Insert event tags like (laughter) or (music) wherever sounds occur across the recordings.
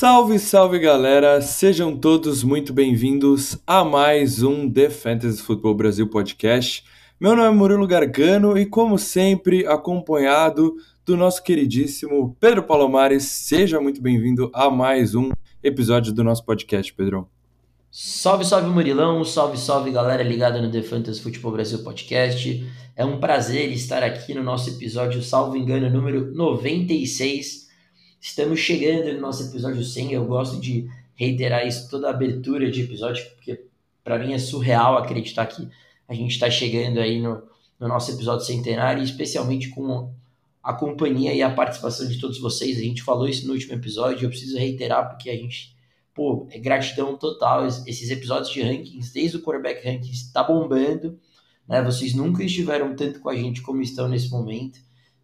Salve, salve galera! Sejam todos muito bem-vindos a mais um The Fantasy Football Brasil podcast. Meu nome é Murilo Gargano e, como sempre, acompanhado do nosso queridíssimo Pedro Palomares. Seja muito bem-vindo a mais um episódio do nosso podcast, Pedrão. Salve, salve Murilão, salve, salve galera ligada no The Fantasy Football Brasil podcast. É um prazer estar aqui no nosso episódio, salvo engano, número 96 Estamos chegando no nosso episódio 100. Eu gosto de reiterar isso toda a abertura de episódio, porque para mim é surreal acreditar que a gente está chegando aí no, no nosso episódio centenário, especialmente com a companhia e a participação de todos vocês. A gente falou isso no último episódio, eu preciso reiterar porque a gente, pô, é gratidão total. Esses episódios de rankings, desde o quarterback rankings, está bombando, né? Vocês nunca estiveram tanto com a gente como estão nesse momento.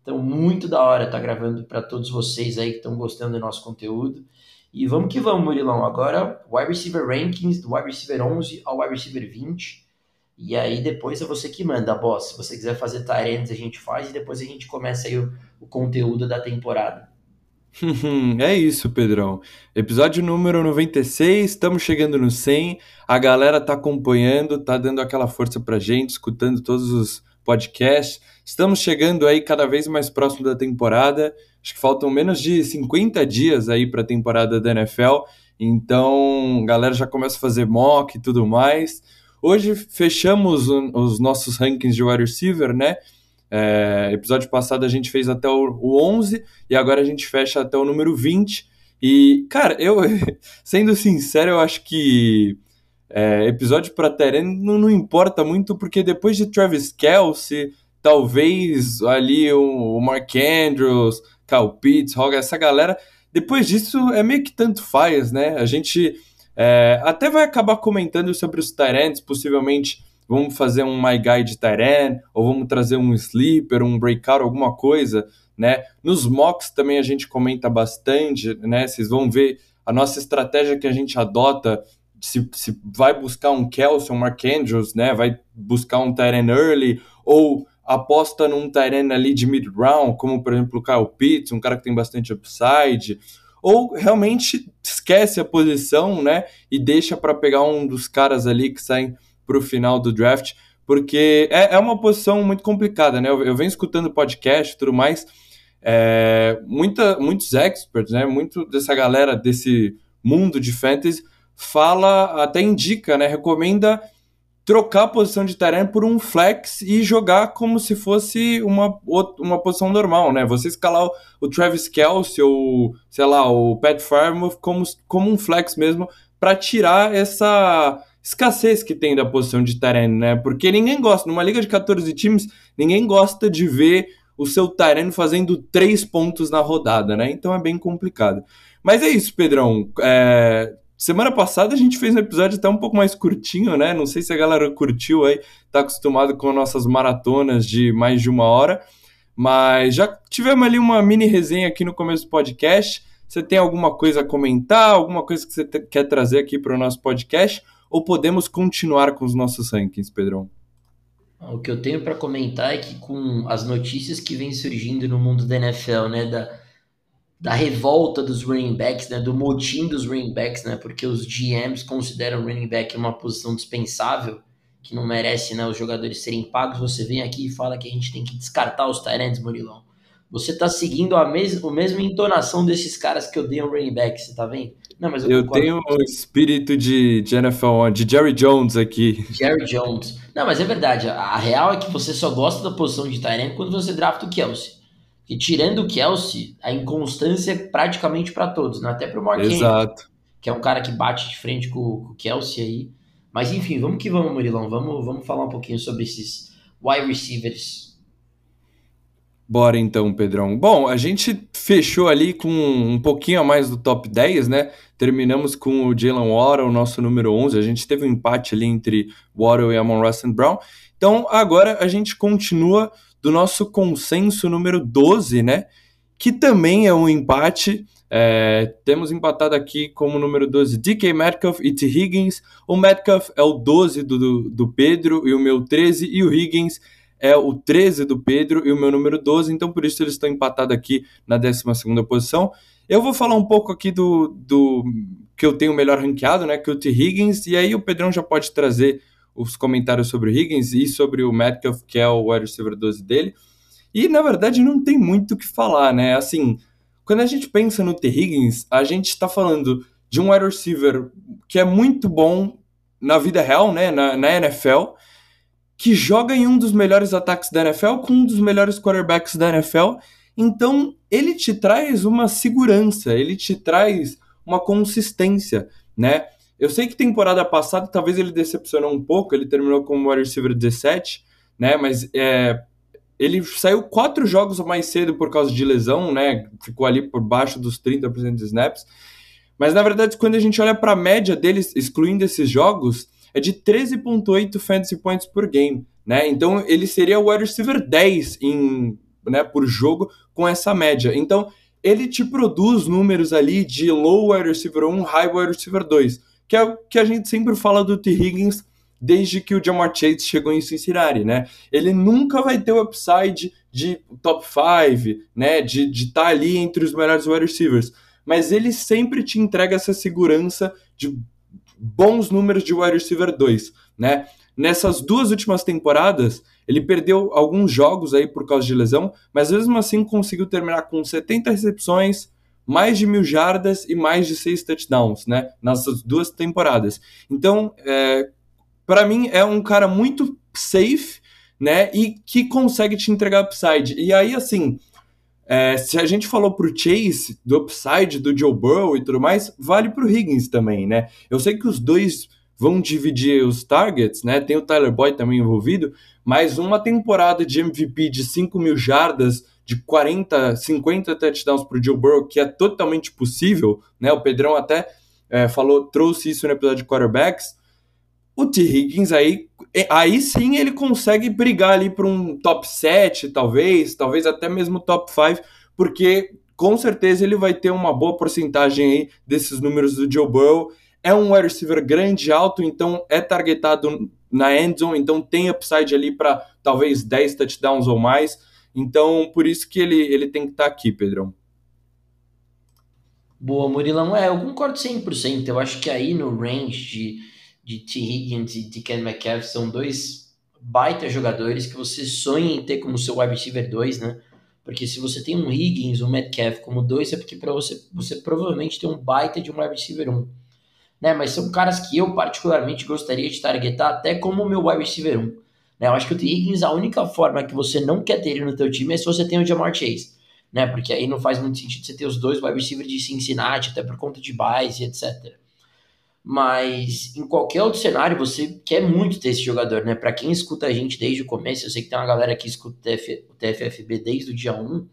Então, muito da hora estar tá gravando para todos vocês aí que estão gostando do nosso conteúdo. E vamos que vamos, Murilão. Agora, wide receiver rankings, do wide receiver 11 ao wide receiver 20. E aí depois é você que manda, boss. Se você quiser fazer tareas, a gente faz e depois a gente começa aí o, o conteúdo da temporada. (laughs) é isso, Pedrão. Episódio número 96, estamos chegando no 100. A galera tá acompanhando, tá dando aquela força pra gente, escutando todos os podcasts. Estamos chegando aí cada vez mais próximo da temporada. Acho que faltam menos de 50 dias aí para a temporada da NFL. Então, galera já começa a fazer mock e tudo mais. Hoje fechamos os nossos rankings de wide receiver, né? É, episódio passado a gente fez até o, o 11 e agora a gente fecha até o número 20. E, cara, eu, (laughs) sendo sincero, eu acho que é, episódio para Terene não, não importa muito, porque depois de Travis Kelsey, talvez ali o, Mark Andrews, Kyle Pitts, Hogan, essa galera. Depois disso é meio que tanto faz, né? A gente é, até vai acabar comentando sobre os Tyrants, possivelmente vamos fazer um My Guide Tyrant, ou vamos trazer um Sleeper, um Breakout, alguma coisa, né? Nos mocks também a gente comenta bastante, né? Vocês vão ver a nossa estratégia que a gente adota, se, se vai buscar um Kelsey, um Mark Andrews, né? Vai buscar um Tyrant early, ou aposta num Tyrene ali de mid-round, como por exemplo o Kyle Pitts, um cara que tem bastante upside, ou realmente esquece a posição, né, e deixa para pegar um dos caras ali que saem para o final do draft, porque é, é uma posição muito complicada, né, eu, eu venho escutando podcast e tudo mais, é, muita, muitos experts, né, muito dessa galera desse mundo de fantasy fala, até indica, né, recomenda trocar a posição de Tyrant por um flex e jogar como se fosse uma, uma posição normal, né? Você escalar o, Travis Kelsey ou, sei lá, o Pat Farmer como, como um flex mesmo para tirar essa escassez que tem da posição de Tyrant, né? Porque ninguém gosta, numa liga de 14 times, ninguém gosta de ver o seu Tyrant fazendo três pontos na rodada, né? Então é bem complicado. Mas é isso, Pedrão. É, Semana passada a gente fez um episódio até um pouco mais curtinho, né? Não sei se a galera curtiu aí, tá acostumado com nossas maratonas de mais de uma hora, mas já tivemos ali uma mini resenha aqui no começo do podcast. Você tem alguma coisa a comentar, alguma coisa que você quer trazer aqui para o nosso podcast? Ou podemos continuar com os nossos rankings, Pedrão? O que eu tenho para comentar é que com as notícias que vêm surgindo no mundo da NFL, né, da, da revolta dos running backs, né, do motim dos running backs, né, porque os GMs consideram o running back uma posição dispensável, que não merece né, os jogadores serem pagos. Você vem aqui e fala que a gente tem que descartar os Tyrants, Murilão. Você está seguindo a, mes a mesma entonação desses caras que odeiam running back, você tá vendo? Não, mas eu, eu tenho o espírito de, de NFL, de Jerry Jones aqui. Jerry Jones. Não, mas é verdade. A, a real é que você só gosta da posição de Tyrant quando você drafta o Kelsey. E tirando o Kelsey, a inconstância é praticamente para todos, né? até para o Mark Exato. que é um cara que bate de frente com, com o Kelsey aí. Mas enfim, vamos que vamos, Murilão. Vamos, vamos falar um pouquinho sobre esses wide receivers. Bora então, Pedrão. Bom, a gente fechou ali com um pouquinho a mais do top 10, né? Terminamos com o Jalen Waddle, nosso número 11. A gente teve um empate ali entre Waddle e Amon Russell Brown. Então agora a gente continua do nosso consenso número 12, né? Que também é um empate. É, temos empatado aqui como número 12 DK Metcalf e T. Higgins. O Metcalf é o 12 do, do Pedro e o meu 13, e o Higgins é o 13 do Pedro e o meu número 12, então por isso eles estão empatados aqui na 12 posição. Eu vou falar um pouco aqui do, do que eu tenho melhor ranqueado, né, que é o T. Higgins, e aí o Pedrão já pode trazer os comentários sobre o Higgins e sobre o Metcalf, que é o wide receiver 12 dele. E na verdade não tem muito o que falar, né? Assim, quando a gente pensa no T. Higgins, a gente está falando de um wide receiver que é muito bom na vida real, né, na, na NFL, que joga em um dos melhores ataques da NFL com um dos melhores quarterbacks da NFL. Então, ele te traz uma segurança, ele te traz uma consistência, né? Eu sei que temporada passada talvez ele decepcionou um pouco, ele terminou como wide receiver 17, né? Mas é, ele saiu quatro jogos mais cedo por causa de lesão, né? Ficou ali por baixo dos 30% de snaps. Mas na verdade, quando a gente olha para a média deles, excluindo esses jogos, é de 13.8 fantasy points por game, né? Então ele seria o wide receiver 10 em, né, por jogo com essa média. Então ele te produz números ali de low wide receiver 1, high wide receiver 2, que é o que a gente sempre fala do T. Higgins desde que o Jamar Chase chegou em Cincinnati, né? Ele nunca vai ter o upside de top 5, né? De estar tá ali entre os melhores wide receivers mas ele sempre te entrega essa segurança de bons números de wide receiver 2, né? Nessas duas últimas temporadas, ele perdeu alguns jogos aí por causa de lesão, mas mesmo assim conseguiu terminar com 70 recepções, mais de mil jardas e mais de seis touchdowns, né? Nessas duas temporadas. Então, é, para mim, é um cara muito safe, né? E que consegue te entregar upside. E aí, assim, é, se a gente falou pro Chase do upside do Joe Burrow e tudo mais, vale pro Higgins também, né? Eu sei que os dois vão dividir os targets, né? Tem o Tyler Boyd também envolvido, mas uma temporada de MVP de 5 mil jardas, de 40, 50 touchdowns pro Joe Burrow, que é totalmente possível, né? O Pedrão até é, falou, trouxe isso no episódio de quarterbacks. O T. Higgins aí, aí sim ele consegue brigar ali para um top 7, talvez, talvez até mesmo top 5, porque com certeza ele vai ter uma boa porcentagem aí desses números do Joe Burrow. É um wide receiver grande, alto, então é targetado na endzone, então tem upside ali para talvez 10 touchdowns ou mais. Então, por isso que ele, ele tem que estar tá aqui, Pedrão. Boa, Murilão. É, eu concordo 100%. Eu acho que aí no range de de T. Higgins e de Ken Metcalf são dois baita jogadores que você sonha em ter como seu wide receiver 2, né? Porque se você tem um Higgins, um Metcalf como dois, é porque para você você provavelmente tem um baita de um wide receiver 1. Um, né? Mas são caras que eu particularmente gostaria de targetar até como meu wide receiver 1. Um, né? Eu acho que o T. Higgins, a única forma que você não quer ter ele no teu time é se você tem o Jamar Chase. Né? Porque aí não faz muito sentido você ter os dois wide receivers de Cincinnati, até por conta de buys e etc mas em qualquer outro cenário você quer muito ter esse jogador, né? Para quem escuta a gente desde o começo, eu sei que tem uma galera que escuta o, TF, o TFFB desde o dia 1.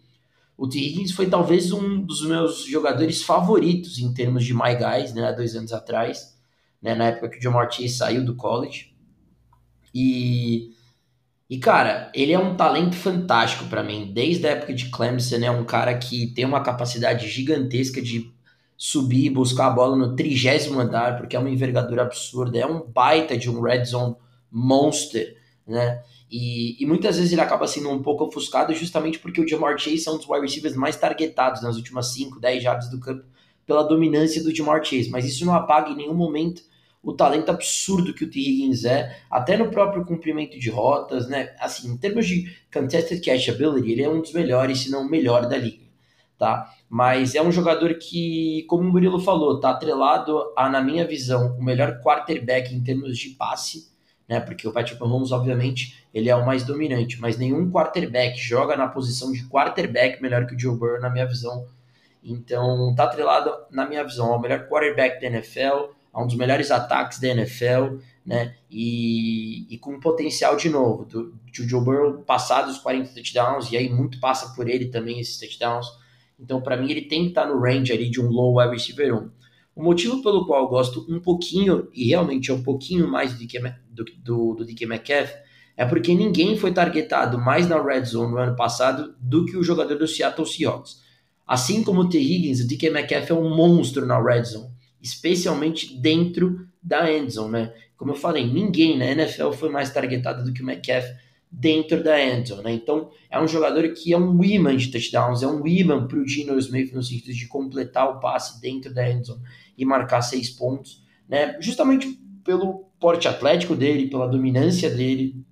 O T. Higgins foi talvez um dos meus jogadores favoritos em termos de My Guys, né? Há dois anos atrás, né? Na época que o John Martin saiu do college. E, e cara, ele é um talento fantástico para mim. Desde a época de Clemson, é um cara que tem uma capacidade gigantesca de subir e buscar a bola no trigésimo andar, porque é uma envergadura absurda, é um baita de um red zone monster, né? E, e, muitas vezes ele acaba sendo um pouco ofuscado justamente porque o Jamar Chase é um dos wide receivers mais targetados nas últimas 5, 10 jardas do campo pela dominância do Jamar Chase, mas isso não apaga em nenhum momento o talento absurdo que o T. Higgins é, até no próprio cumprimento de rotas, né? Assim, em termos de contested catch ability, ele é um dos melhores, se não o melhor da liga, tá? mas é um jogador que, como o Murilo falou, está atrelado a, na minha visão, o melhor quarterback em termos de passe, né? Porque o Patrick Mahomes, obviamente, ele é o mais dominante, mas nenhum quarterback joga na posição de quarterback melhor que o Joe Burrow, na minha visão. Então, está atrelado, na minha visão, ao melhor quarterback da NFL, a um dos melhores ataques da NFL, né? E, e com potencial de novo, do, Joe Burrow passar dos 40 touchdowns, e aí muito passa por ele também esses touchdowns então, para mim, ele tem que estar tá no range ali de um low wide receiver 1. O motivo pelo qual eu gosto um pouquinho, e realmente é um pouquinho mais do DK, do, do, do DK Metcalf, é porque ninguém foi targetado mais na red zone no ano passado do que o jogador do Seattle Seahawks. Assim como o T. Higgins, o DK Metcalf é um monstro na red zone, especialmente dentro da end zone, né? Como eu falei, ninguém na NFL foi mais targetado do que o Metcalf dentro da endzone, né? Então, é um jogador que é um imã de touchdowns, é um imã para o Dino Smith no sentido de completar o passe dentro da endzone e marcar seis pontos, né? Justamente pelo porte atlético dele, pela dominância dele,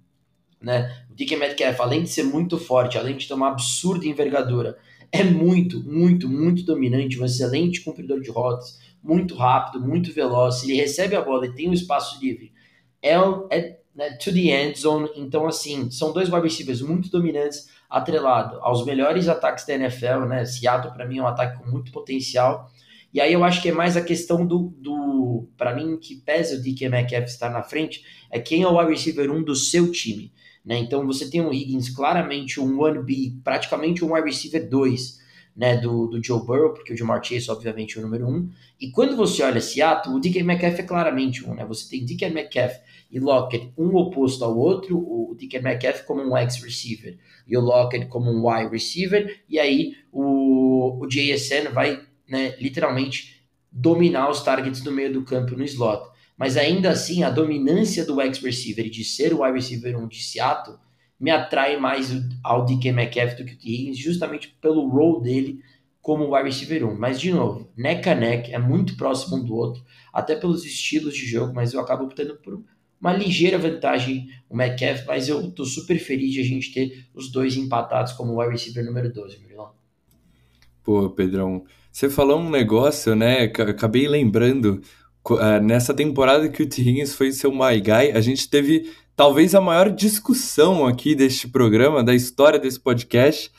né? O DK Metcalf, além de ser muito forte, além de ter uma absurda envergadura, é muito, muito, muito dominante, um excelente cumpridor de rotas, muito rápido, muito veloz. Ele recebe a bola e tem um espaço livre. É, é né, to the end zone. Então, assim, são dois wide receivers muito dominantes, atrelado aos melhores ataques da NFL, né? Seattle, para mim, é um ataque com muito potencial. E aí eu acho que é mais a questão do, do para mim, que pesa o DK Metcalf estar na frente, é quem é o wide receiver 1 do seu time. Né? Então você tem um Higgins claramente um 1B, praticamente um wide receiver 2, né, do, do Joe Burrow, porque o Jamar Chase, obviamente, é o número um. E quando você olha Seattle, o DK Metcalf é claramente um, né? Você tem DK Metcalf e Lockett um oposto ao outro, o DK Metcalf como um X-receiver e o Lockett como um Y receiver, e aí o, o JSN vai né, literalmente dominar os targets no meio do campo no slot. Mas ainda assim, a dominância do X-receiver de ser o wide receiver 1 de Seattle me atrai mais ao DK Metcalf do que o T. Higgins, justamente pelo role dele como wide receiver 1. Mas, de novo, neck a neck, é muito próximo um do outro, até pelos estilos de jogo, mas eu acabo optando por uma ligeira vantagem o Metcalf, mas eu tô super feliz de a gente ter os dois empatados como wide receiver número 12, Murilão. Pô, Pedrão, você falou um negócio, né? Acabei lembrando, uh, nessa temporada que o T. Higgins foi seu My Guy, a gente teve talvez a maior discussão aqui deste programa, da história desse podcast,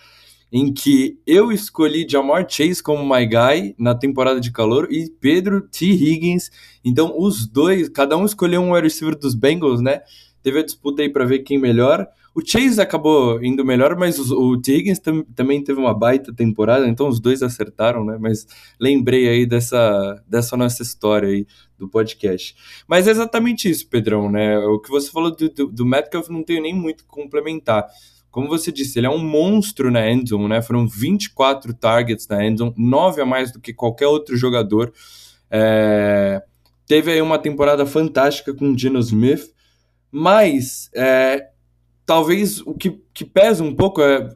em que eu escolhi Jamar Chase como my guy na temporada de calor e Pedro T. Higgins. Então, os dois, cada um escolheu um wide receiver dos Bengals, né? Teve a disputa aí para ver quem melhor. O Chase acabou indo melhor, mas o, o. Higgins tam, também teve uma baita temporada, então os dois acertaram, né? Mas lembrei aí dessa, dessa nossa história aí do podcast. Mas é exatamente isso, Pedrão, né? O que você falou do, do, do Metcalf não tenho nem muito complementar como você disse, ele é um monstro na endzone, né? Foram 24 targets na endzone, 9 a mais do que qualquer outro jogador. É... Teve aí uma temporada fantástica com o Geno Smith, mas é... talvez o que, que, pesa um pouco é, é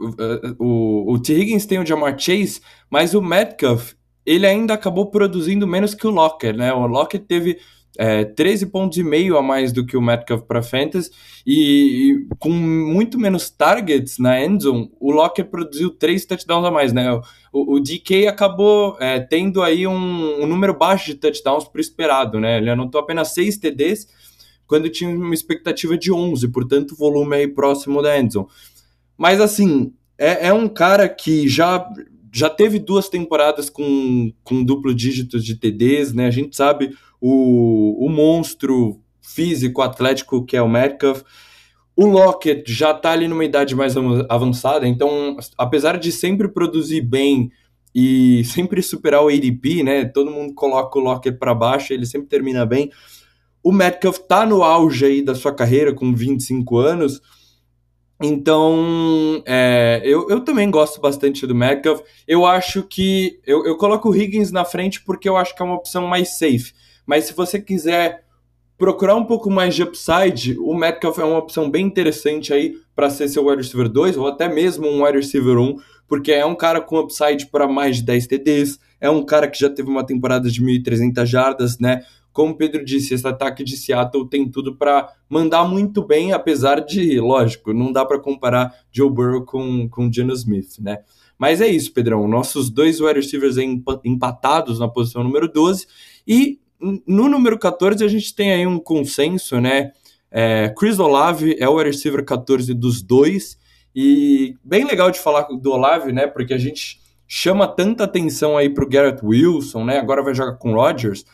o, o T. Higgins tem o Jamar Chase, mas o Metcalf ele ainda acabou produzindo menos que o Locker, né? O Locker teve é, 13 pontos e meio a mais do que o Metcalf para Fantasy e, e, com muito menos targets na endzone, o Locker produziu três touchdowns a mais, né? O, o DK acabou é, tendo aí um, um, número baixo de touchdowns por esperado, né? Ele anotou apenas 6 TDs quando tinha uma expectativa de 11, portanto volume aí próximo da endzone. Mas assim, é, é um cara que já já teve duas temporadas com, com duplo dígitos de TDs, né? A gente sabe o, o monstro físico, atlético que é o Metcalf. O Lockett já está ali numa idade mais avançada, então, apesar de sempre produzir bem e (laughs) sempre superar o ADP, né? Todo mundo coloca o Lockett para baixo, ele sempre termina bem. O Metcalf está no auge aí da sua carreira, com 25 anos. Então, é, eu, eu também gosto bastante do Metcalf. Eu acho que. Eu, eu coloco o Higgins na frente porque eu acho que é uma opção mais safe. Mas se você quiser procurar um pouco mais de upside, o Metcalf é uma opção bem interessante aí para ser seu wide receiver 2 ou até mesmo um wide receiver 1, porque é um cara com upside para mais de 10 TDs, é um cara que já teve uma temporada de 1.300 jardas, né? Como o Pedro disse, esse ataque de Seattle tem tudo para mandar muito bem, apesar de, lógico, não dá para comparar Joe Burrow com, com Geno Smith, né? Mas é isso, Pedrão. Nossos dois wide receivers empatados na posição número 12 e no número 14, a gente tem aí um consenso, né? É, Chris Olave é o wide receiver 14 dos dois. E bem legal de falar do Olave, né? Porque a gente chama tanta atenção aí pro Garrett Wilson, né? Agora vai jogar com Rodgers.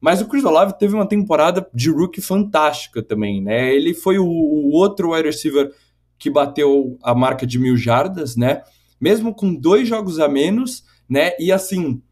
Mas o Chris Olave teve uma temporada de rookie fantástica também, né? Ele foi o, o outro wide receiver que bateu a marca de mil jardas, né? Mesmo com dois jogos a menos, né? E assim,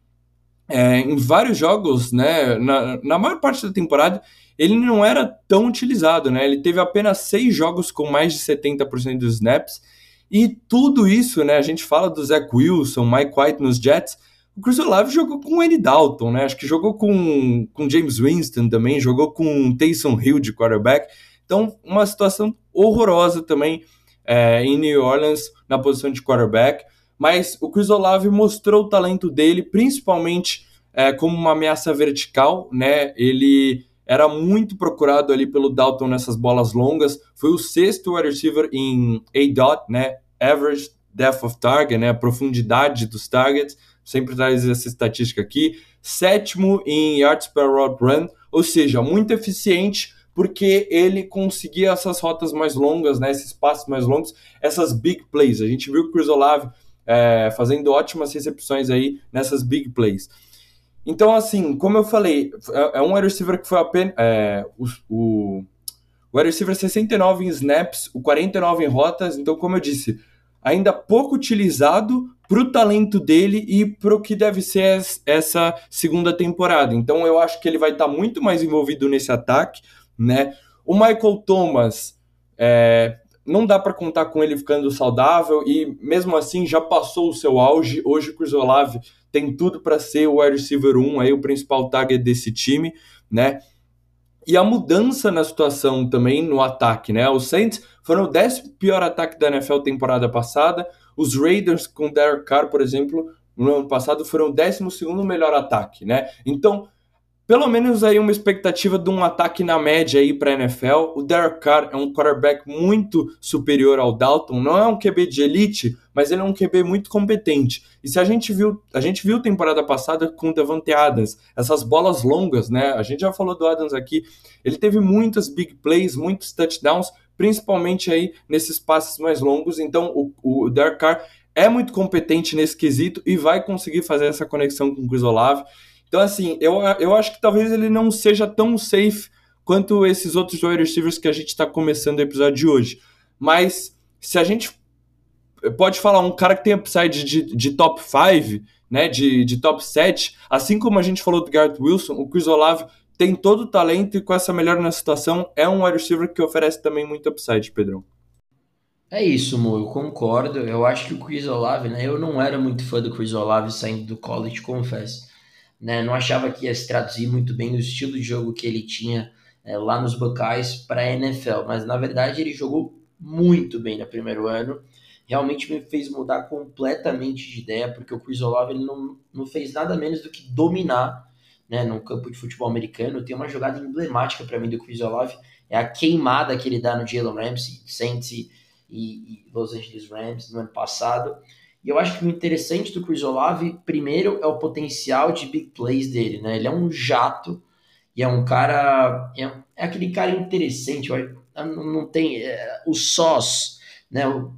é, em vários jogos, né, na, na maior parte da temporada, ele não era tão utilizado, né? Ele teve apenas seis jogos com mais de 70% dos snaps. E tudo isso, né? A gente fala do Zach Wilson, Mike White nos Jets. O Chris Olave jogou com o Andy Dalton, né? Acho que jogou com, com James Winston também, jogou com Taysom Hill de quarterback. Então, uma situação horrorosa também é, em New Orleans na posição de quarterback. Mas o Chris Olave mostrou o talento dele, principalmente é, como uma ameaça vertical, né? Ele era muito procurado ali pelo Dalton nessas bolas longas. Foi o sexto wide receiver em A-dot, né? Average depth of target, né? A profundidade dos targets. Sempre traz essa estatística aqui. Sétimo em yards per route run, ou seja, muito eficiente porque ele conseguia essas rotas mais longas, né? Esses passos mais longos, essas big plays. A gente viu o Chris Olave é, fazendo ótimas recepções aí nessas big plays. Então, assim, como eu falei, é, é um wide receiver que foi apenas. É, o, o, o wide receiver 69 em snaps, o 49 em rotas. Então, como eu disse, ainda pouco utilizado para o talento dele e para o que deve ser essa segunda temporada. Então, eu acho que ele vai estar tá muito mais envolvido nesse ataque, né? O Michael Thomas. É, não dá para contar com ele ficando saudável e mesmo assim já passou o seu auge. Hoje o Chris Olave tem tudo para ser o wide receiver 1, aí o principal target desse time, né? E a mudança na situação também no ataque, né? Os Saints foram o décimo pior ataque da NFL temporada passada. Os Raiders com Derek Carr, por exemplo, no ano passado foram o décimo segundo melhor ataque, né? Então, pelo menos aí uma expectativa de um ataque na média aí para a NFL. O Derek Carr é um quarterback muito superior ao Dalton, não é um QB de elite, mas ele é um QB muito competente. E se a gente viu, a gente viu temporada passada com o Davante Adams, essas bolas longas, né? A gente já falou do Adams aqui, ele teve muitas big plays, muitos touchdowns, principalmente aí nesses passes mais longos. Então o, o Derek Carr é muito competente nesse quesito e vai conseguir fazer essa conexão com o Chris Olave. Então, assim, eu, eu acho que talvez ele não seja tão safe quanto esses outros wide receivers que a gente está começando o episódio de hoje. Mas se a gente pode falar um cara que tem upside de, de top 5, né, de, de top 7, assim como a gente falou do Garrett Wilson, o Chris Olave tem todo o talento e com essa melhora na situação é um wide receiver que oferece também muito upside, Pedrão. É isso, Mo, eu concordo. Eu acho que o Chris Olave, né, eu não era muito fã do Chris Olave saindo do college, confesso né? Não achava que ia se traduzir muito bem o estilo de jogo que ele tinha é, lá nos Buckeyes para a NFL, mas na verdade ele jogou muito bem no primeiro ano. Realmente me fez mudar completamente de ideia, porque o Chris Olave ele não, não fez nada menos do que dominar né, no campo de futebol americano. Tem uma jogada emblemática para mim do Chris Olave, é a queimada que ele dá no Jalen Ramsey, Saints e, e Los Angeles Rams no ano passado. E eu acho que o interessante do Chris Olave, primeiro, é o potencial de big plays dele, né? Ele é um jato e é um cara. É, é aquele cara interessante. Não tem. É, o sós, né? O,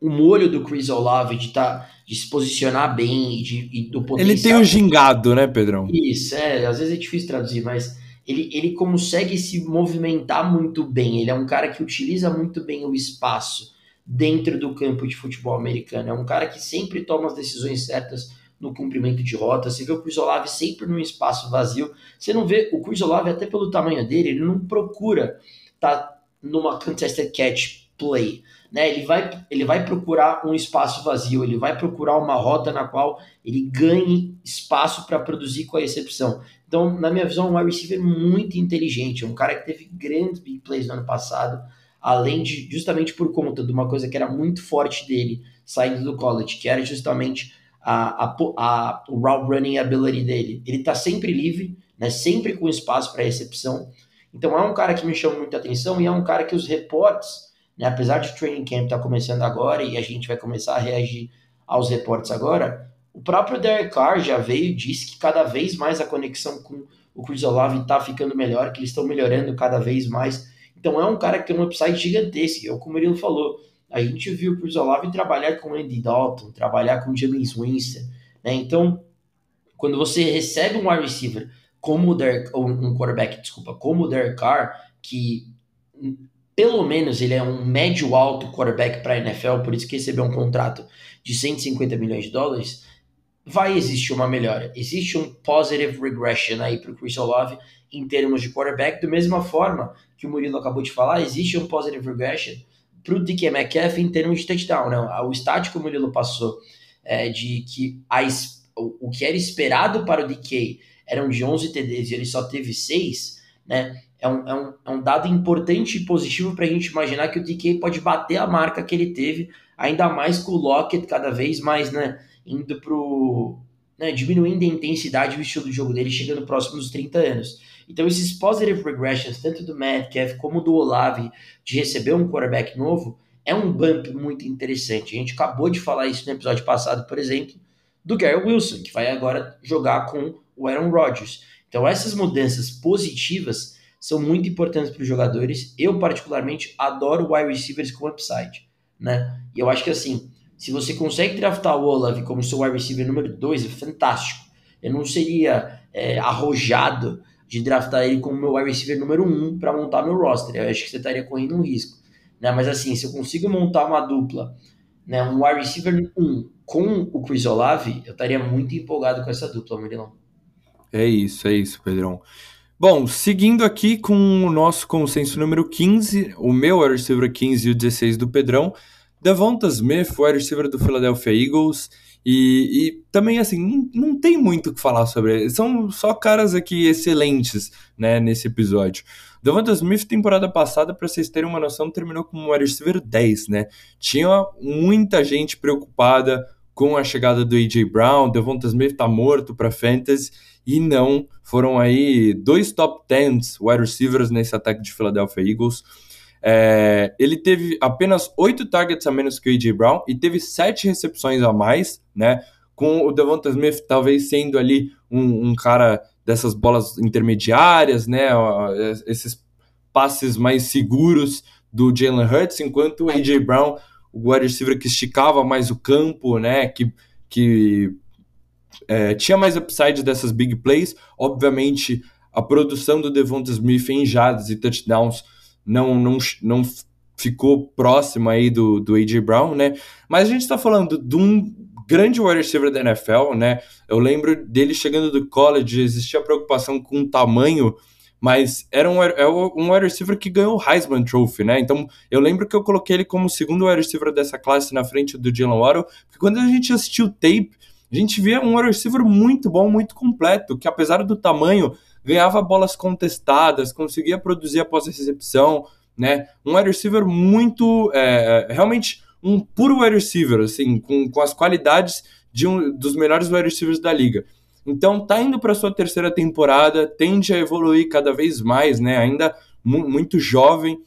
o molho do Chris Olave de, tá, de se posicionar bem de, e do potencial. Ele tem o gingado, né, Pedrão? Isso, é. Às vezes é difícil traduzir, mas ele, ele consegue se movimentar muito bem. Ele é um cara que utiliza muito bem o espaço dentro do campo de futebol americano. É um cara que sempre toma as decisões certas no cumprimento de rota. Você vê o Olave sempre num espaço vazio. Você não vê o Olave, até pelo tamanho dele, ele não procura estar tá numa contested catch play. Né? Ele, vai, ele vai procurar um espaço vazio, ele vai procurar uma rota na qual ele ganhe espaço para produzir com a recepção. Então, na minha visão, é um wide receiver muito inteligente, é um cara que teve grandes big plays no ano passado, além de justamente por conta de uma coisa que era muito forte dele saindo do college, que era justamente a, a, a o route running ability dele. Ele está sempre livre, né, sempre com espaço para recepção. Então é um cara que me chama muita atenção e é um cara que os reportes, né, apesar de o training camp estar tá começando agora e a gente vai começar a reagir aos reportes agora, o próprio Derek Carr já veio e disse que cada vez mais a conexão com o Chris Olave está ficando melhor, que eles estão melhorando cada vez mais então é um cara que tem um upside gigantesco, é o que o Murilo falou. A gente viu o Olave trabalhar com Andy Dalton, trabalhar com James Winston, né? Então, quando você recebe um wide receiver como o Derek, ou um quarterback, desculpa, como o Derek Carr, que pelo menos ele é um médio alto quarterback para a NFL, por isso que recebeu um contrato de 150 milhões de dólares, vai existir uma melhora. Existe um positive regression aí para o Chris Olave em termos de quarterback, da mesma forma que o Murilo acabou de falar, existe um positive regression para o DK Metcalf em termos de touchdown. Né? O estático que o Murilo passou é, de que a, o, que era esperado para o DK eram de 11 TDs e ele só teve 6, né? É um, é um, é um dado importante e positivo para a gente imaginar que o DK pode bater a marca que ele teve, ainda mais com o Lockett cada vez mais, né? Indo pro. Né, diminuindo a intensidade e o estilo de jogo dele, chegando próximo dos 30 anos. Então, esses positive regressions, tanto do Metcalf como do Olave, de receber um quarterback novo, é um bump muito interessante. A gente acabou de falar isso no episódio passado, por exemplo, do Gary Wilson, que vai agora jogar com o Aaron Rodgers. Então, essas mudanças positivas são muito importantes para os jogadores. Eu, particularmente, adoro wide receivers com upside. Né? E eu acho que assim, se você consegue draftar o Olave como seu wide receiver número 2, é fantástico. Eu não seria é, arrojado de draftar ele como meu wide receiver número 1 um para montar meu roster. Eu acho que você estaria correndo um risco. Né? Mas assim, se eu consigo montar uma dupla, né, um wide receiver 1 com o Chris Olave, eu estaria muito empolgado com essa dupla, Murilão. É isso, é isso, Pedrão. Bom, seguindo aqui com o nosso consenso número 15, o meu wide receiver 15 e o 16 do Pedrão, Devonta Smith, wide receiver do Philadelphia Eagles, e, e, também, assim, não, tem muito o que falar sobre ele. São só caras aqui excelentes, né, nesse episódio. Devonta Smith, temporada passada, para vocês terem uma noção, terminou como wide receiver 10, né? Tinha muita gente preocupada com a chegada do A.J. Brown, Devonta Smith tá morto para fantasy, e não, foram aí dois top 10 wide receivers nesse ataque de Philadelphia Eagles. É, ele teve apenas oito targets a menos que o A.J. Brown e teve sete recepções a mais, né? Com o Devonta Smith talvez sendo ali um, um cara dessas bolas intermediárias, né? Esses passes mais seguros do Jalen Hurts, enquanto o A.J. Brown, o wide receiver que esticava mais o campo, né? Que, que é, tinha mais upside dessas big plays. Obviamente, a produção do Devonta Smith em jardas e touchdowns não, não, não ficou próximo aí do, do A.J. Brown, né? Mas a gente está falando de um grande wide receiver da NFL, né? Eu lembro dele chegando do college, existia preocupação com o tamanho, mas era um, era um wide receiver que ganhou o Heisman Trophy, né? Então eu lembro que eu coloquei ele como segundo wide receiver dessa classe na frente do Jalen Waddle, porque quando a gente assistiu o tape, a gente via um wide receiver muito bom, muito completo, que apesar do tamanho, ganhava bolas contestadas, conseguia produzir após a recepção, né? Um wide receiver muito, é, é, realmente um puro wide receiver, assim, com, com as qualidades de um dos melhores wide receivers da liga. Então tá indo para sua terceira temporada, tende a evoluir cada vez mais, né? Ainda mu muito jovem,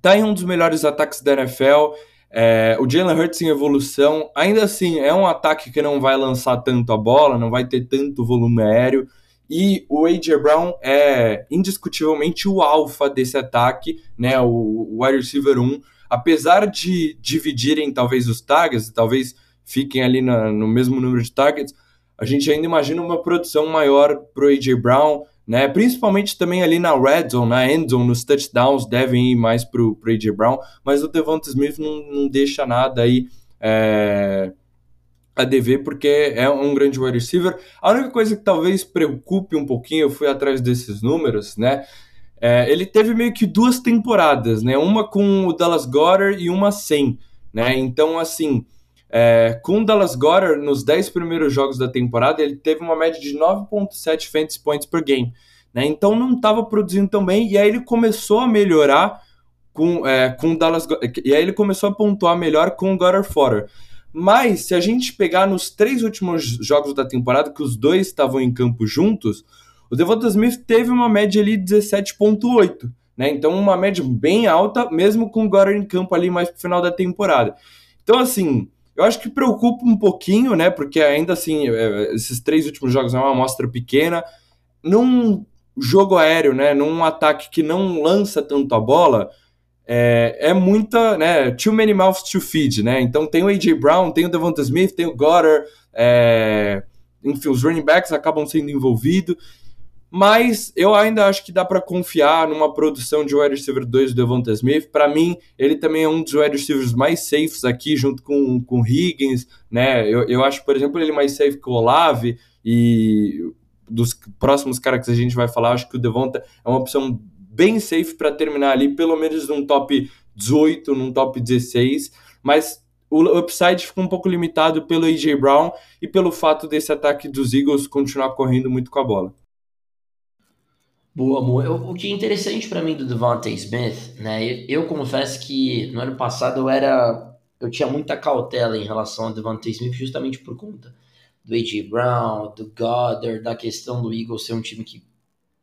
tá em um dos melhores ataques da NFL. É, o Jalen Hurts em evolução, ainda assim é um ataque que não vai lançar tanto a bola, não vai ter tanto volume aéreo. E o A.J. Brown é indiscutivelmente o alfa desse ataque, né? O, o wide receiver 1. Apesar de dividirem talvez os targets, talvez fiquem ali na, no mesmo número de targets, a gente ainda imagina uma produção maior para o A.J. Brown, né? Principalmente também ali na red zone, na end zone, nos touchdowns devem ir mais para o A.J. Brown, mas o Devonta Smith não, não deixa nada aí. É a dever, porque é um grande wide receiver. A única coisa que talvez preocupe um pouquinho, eu fui atrás desses números, né? É, ele teve meio que duas temporadas, né? Uma com o Dallas Goddard e uma sem, né? Então, assim, é, com o Dallas Goddard, nos 10 primeiros jogos da temporada, ele teve uma média de 9.7 fantasy points per game, né? Então não estava produzindo tão bem, e aí ele começou a melhorar com, é, com o Dallas e aí ele começou a pontuar melhor com o Goddard Fodder. Mas, se a gente pegar nos três últimos jogos da temporada, que os dois estavam em campo juntos, o Devonta Smith teve uma média ali de 17,8. Né? Então, uma média bem alta, mesmo com o Gordon em campo ali mais pro final da temporada. Então, assim, eu acho que preocupa um pouquinho, né? Porque ainda assim, é, esses três últimos jogos é uma amostra pequena. Num jogo aéreo, né? Num ataque que não lança tanto a bola, é, é muita, né? Too many mouths to feed, né? Então tem o A.J. Brown, tem o Devonta Smith, tem o Goddard, é, enfim, os running backs acabam sendo envolvidos. Mas eu ainda acho que dá para confiar numa produção de wide receiver 2 do Devonta Smith. Para mim, ele também é um dos wide receivers mais safes aqui, junto com, com Higgins, né? Eu, eu acho, por exemplo, ele mais safe que o Olave e dos próximos caras que a gente vai falar, acho que o Devonta é uma opção bem safe para terminar ali, pelo menos num top 18, num top 16, mas o upside fica um pouco limitado pelo AJ Brown e pelo fato desse ataque dos Eagles continuar correndo muito com a bola. Boa, amor. Eu, o que é interessante para mim do Devontae Smith, né? Eu, eu, confesso que no ano passado eu era. Eu tinha muita cautela em relação ao Devontae Smith, justamente por conta do A.J. Brown, do Goddard, da questão do Eagles ser um time que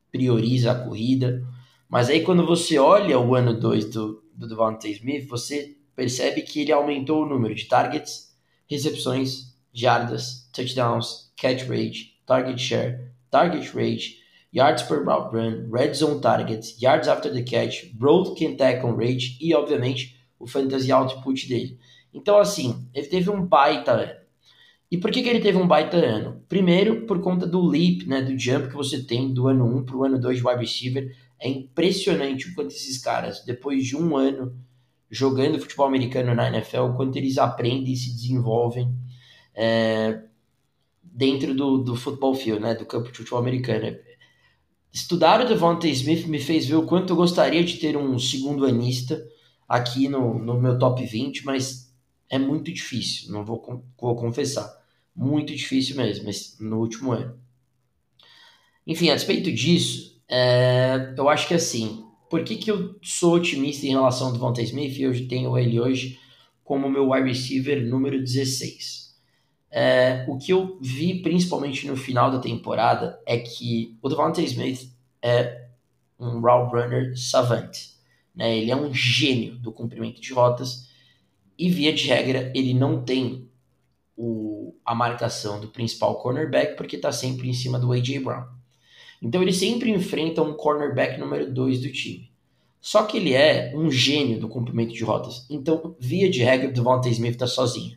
prioriza a corrida. Mas aí quando você olha o ano 2 do, do Devontae Smith, você percebe que ele aumentou o número de targets, recepções, jardas, touchdowns, catch rate, target share, target rate, yards per route run, red zone targets, yards after the catch, broken tackle rate e, obviamente, o fantasy output dele. Então, assim, ele teve um baita ano. E por que, que ele teve um baita ano? Primeiro, por conta do leap, né, do jump que você tem do ano 1 para o ano 2 de wide receiver. É impressionante o quanto esses caras, depois de um ano jogando futebol americano na NFL, o quanto eles aprendem e se desenvolvem é, dentro do, do futebol field, né, do campo de futebol americano. Estudar o Devontae Smith me fez ver o quanto eu gostaria de ter um segundo anista aqui no, no meu top 20, mas é muito difícil, não vou, vou confessar. Muito difícil mesmo, no último ano. Enfim, a despeito disso, é, eu acho que assim, por que, que eu sou otimista em relação ao Devontae Smith e eu tenho ele hoje como meu wide receiver número 16? É, o que eu vi principalmente no final da temporada é que o Devontae Smith é um route runner savant. Né? Ele é um gênio do cumprimento de rotas e, via de regra, ele não tem o, a marcação do principal cornerback porque está sempre em cima do A.J. Brown. Então ele sempre enfrenta um cornerback número 2 do time. Só que ele é um gênio do cumprimento de rotas. Então, via de regra, o Devontae Smith está sozinho.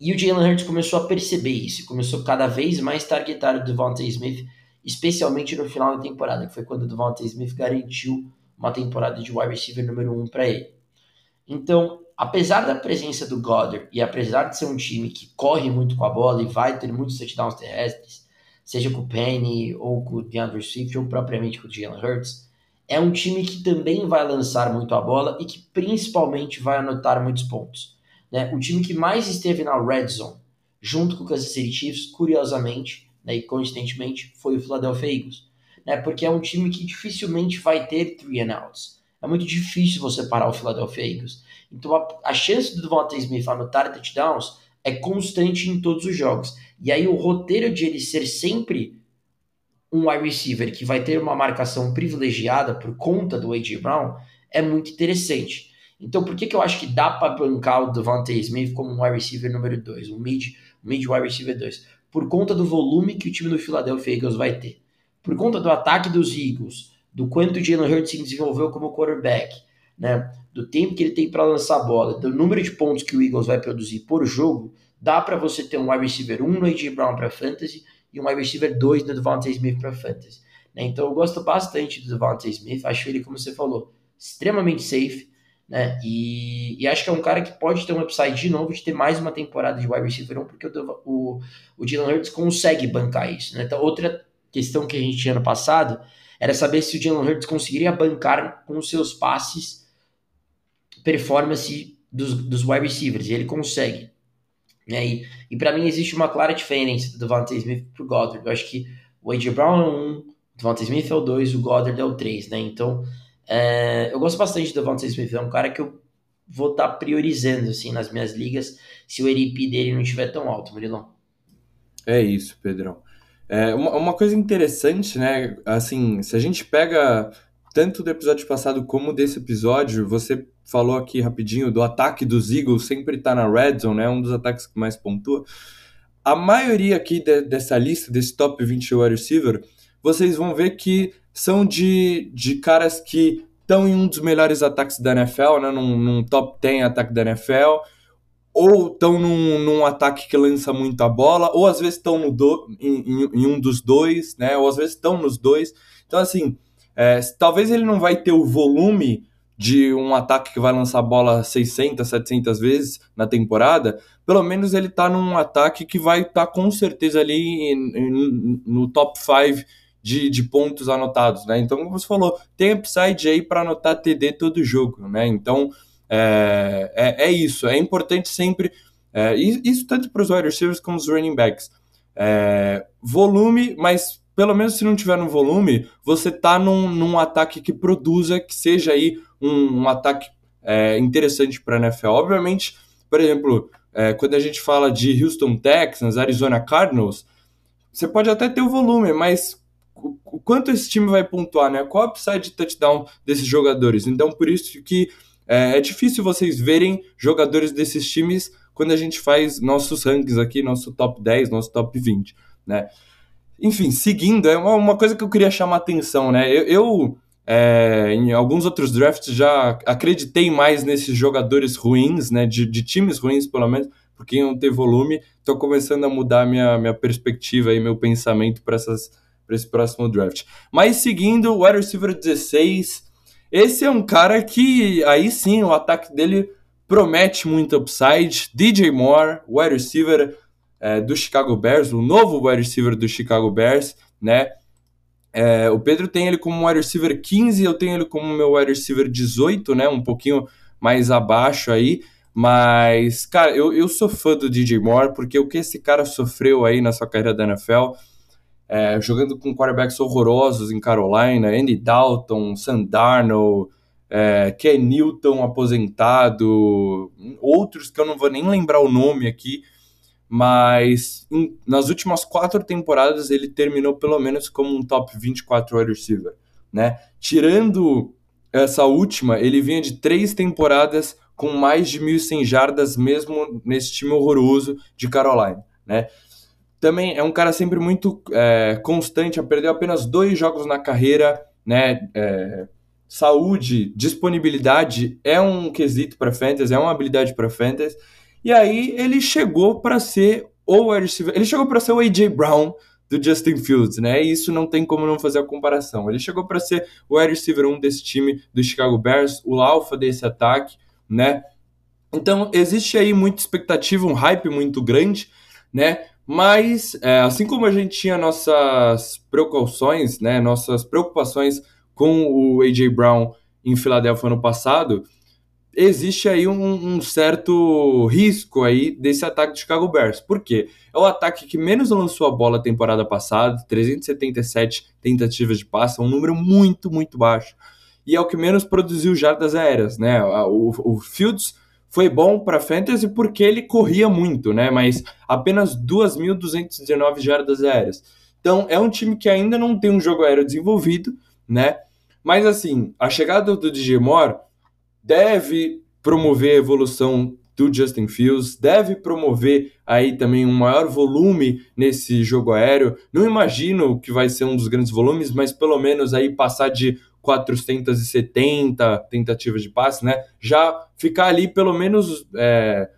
E o Jalen Hurts começou a perceber isso, começou cada vez mais targetar o Devontae Smith, especialmente no final da temporada, que foi quando o Devontae Smith garantiu uma temporada de wide receiver número 1 um para ele. Então, apesar da presença do Goddard e apesar de ser um time que corre muito com a bola e vai ter muitos touchdowns terrestres, seja com o Penny ou com o DeAndre Swift ou propriamente com o Jalen Hurts, é um time que também vai lançar muito a bola e que principalmente vai anotar muitos pontos. Né? O time que mais esteve na red zone, junto com o Kansas City Chiefs, curiosamente né, e coincidentemente, foi o Philadelphia Eagles. Né? Porque é um time que dificilmente vai ter three and outs. É muito difícil você parar o Philadelphia Eagles. Então a, a chance do Devontae Smith anotar touchdowns é constante em todos os jogos. E aí o roteiro de ele ser sempre um wide receiver que vai ter uma marcação privilegiada por conta do A.J. Brown é muito interessante. Então, por que, que eu acho que dá para bancar o Devontae Smith como um wide receiver número 2, um mid, mid wide receiver 2? Por conta do volume que o time do Philadelphia Eagles vai ter. Por conta do ataque dos Eagles, do quanto o Jalen Hurts se desenvolveu como quarterback, né? Do tempo que ele tem para lançar a bola, do número de pontos que o Eagles vai produzir por jogo, dá para você ter um wide receiver 1 no A.J. Brown para fantasy e um wide receiver 2 no Devontae Smith para fantasy. Né? Então eu gosto bastante do Devontae Smith, acho ele, como você falou, extremamente safe, né? E, e, acho que é um cara que pode ter um upside de novo de ter mais uma temporada de wide receiver 1, porque o, o, o Dylan Hurts consegue bancar isso. Né? Então, outra questão que a gente tinha ano passado era saber se o Dylan Hurts conseguiria bancar com os seus passes performance dos, dos wide receivers, e ele consegue. Né? E, e para mim existe uma clara diferença do Devontae Smith pro Goddard. Eu acho que o A.J. Brown é um, o Devontae Smith é o 2, o Goddard é o 3, né? Então, é, eu gosto bastante do Devontae Smith, é um cara que eu vou estar tá priorizando assim nas minhas ligas se o ERP dele não estiver tão alto, Murilão. É isso, Pedrão. É, uma, uma coisa interessante, né? Assim, se a gente pega tanto do episódio passado como desse episódio, você falou aqui rapidinho do ataque dos Eagles, sempre tá na red zone, né? Um dos ataques que mais pontua. A maioria aqui de, dessa lista, desse top 20 wide receiver, vocês vão ver que são de, de caras que estão em um dos melhores ataques da NFL, né, num, num top 10 ataque da NFL, ou estão num, num, ataque que lança muito a bola, ou às vezes estão em, em, em, um dos dois, né, ou às vezes estão nos dois. Então, assim, é, talvez ele não vai ter o volume de um ataque que vai lançar a bola 600, 700 vezes na temporada, pelo menos ele está num ataque que vai estar tá com certeza ali no top 5 de, de pontos anotados, né? Então, como você falou, tem upside aí para anotar TD todo jogo, né? Então, é, é, é isso. É importante sempre, é, isso tanto para os wide receivers como os running backs. É, volume, mas pelo menos se não tiver no volume, você tá num, num ataque que produza, que seja aí um, um ataque é, interessante para a NFL. Obviamente, por exemplo, é, quando a gente fala de Houston Texans, Arizona Cardinals, você pode até ter o volume, mas o quanto esse time vai pontuar, né? Qual a upside de touchdown desses jogadores? Então, por isso que é, é, difícil vocês verem jogadores desses times quando a gente faz nossos rankings aqui, nosso top 10, nosso top 20, né? Enfim, seguindo, é uma, uma coisa que eu queria chamar atenção, né? Eu, eu é, em alguns outros drafts já acreditei mais nesses jogadores ruins, né? De, de times ruins, pelo menos, porque não ter volume. Estou começando a mudar minha, minha perspectiva e meu pensamento para esse próximo draft. Mas seguindo, o wide receiver 16, esse é um cara que aí sim o ataque dele promete muito upside. DJ Moore, wide receiver é, do Chicago Bears, o novo wide receiver do Chicago Bears, né? É, o Pedro tem ele como wide receiver 15, eu tenho ele como meu wide receiver 18, né? Um pouquinho mais abaixo aí. Mas, cara, eu, eu sou fã do DJ Moore, porque o que esse cara sofreu aí na sua carreira da NFL, é, jogando com quarterbacks horrorosos em Carolina, Andy Dalton, Sam Darnold, é, Ken Newton aposentado, outros que eu não vou nem lembrar o nome aqui, mas em, nas últimas quatro temporadas ele terminou pelo menos como um top 24 wide receiver, né? Tirando essa última, ele vinha de três temporadas com mais de 1.100 jardas, mesmo nesse time horroroso de Carolina, né? Também é um cara sempre muito é, constante, perdeu apenas dois jogos na carreira, né? É, saúde, disponibilidade é um quesito para fantasy, é uma habilidade para fantasy. E aí ele chegou para ser o ele chegou para ser o AJ Brown do Justin Fields, né? E isso não tem como não fazer a comparação. Ele chegou para ser o wide receiver 1 desse time do Chicago Bears, o alfa desse ataque, né? Então existe aí muita expectativa, um hype muito grande, né? Mas é, assim como a gente tinha nossas precauções, né? Nossas preocupações com o AJ Brown em Filadélfia ano passado, existe aí um, um, certo risco aí desse ataque de Chicago Bears. Por quê? É o ataque que menos lançou a bola temporada passada, 377 tentativas de passe, é um número muito, muito baixo. E é o que menos produziu jardas aéreas, né? O, o Fields foi bom para fantasy porque ele corria muito, né? Mas apenas 2.219 jardas aéreas. Então é um time que ainda não tem um jogo aéreo desenvolvido, né? Mas assim, a chegada do DJ Moore deve promover a evolução do Justin Fields, deve promover aí também um maior volume nesse jogo aéreo. Não imagino que vai ser um dos grandes volumes, mas pelo menos aí passar de 470 tentativas de passe, né? Já ficar ali pelo menos é,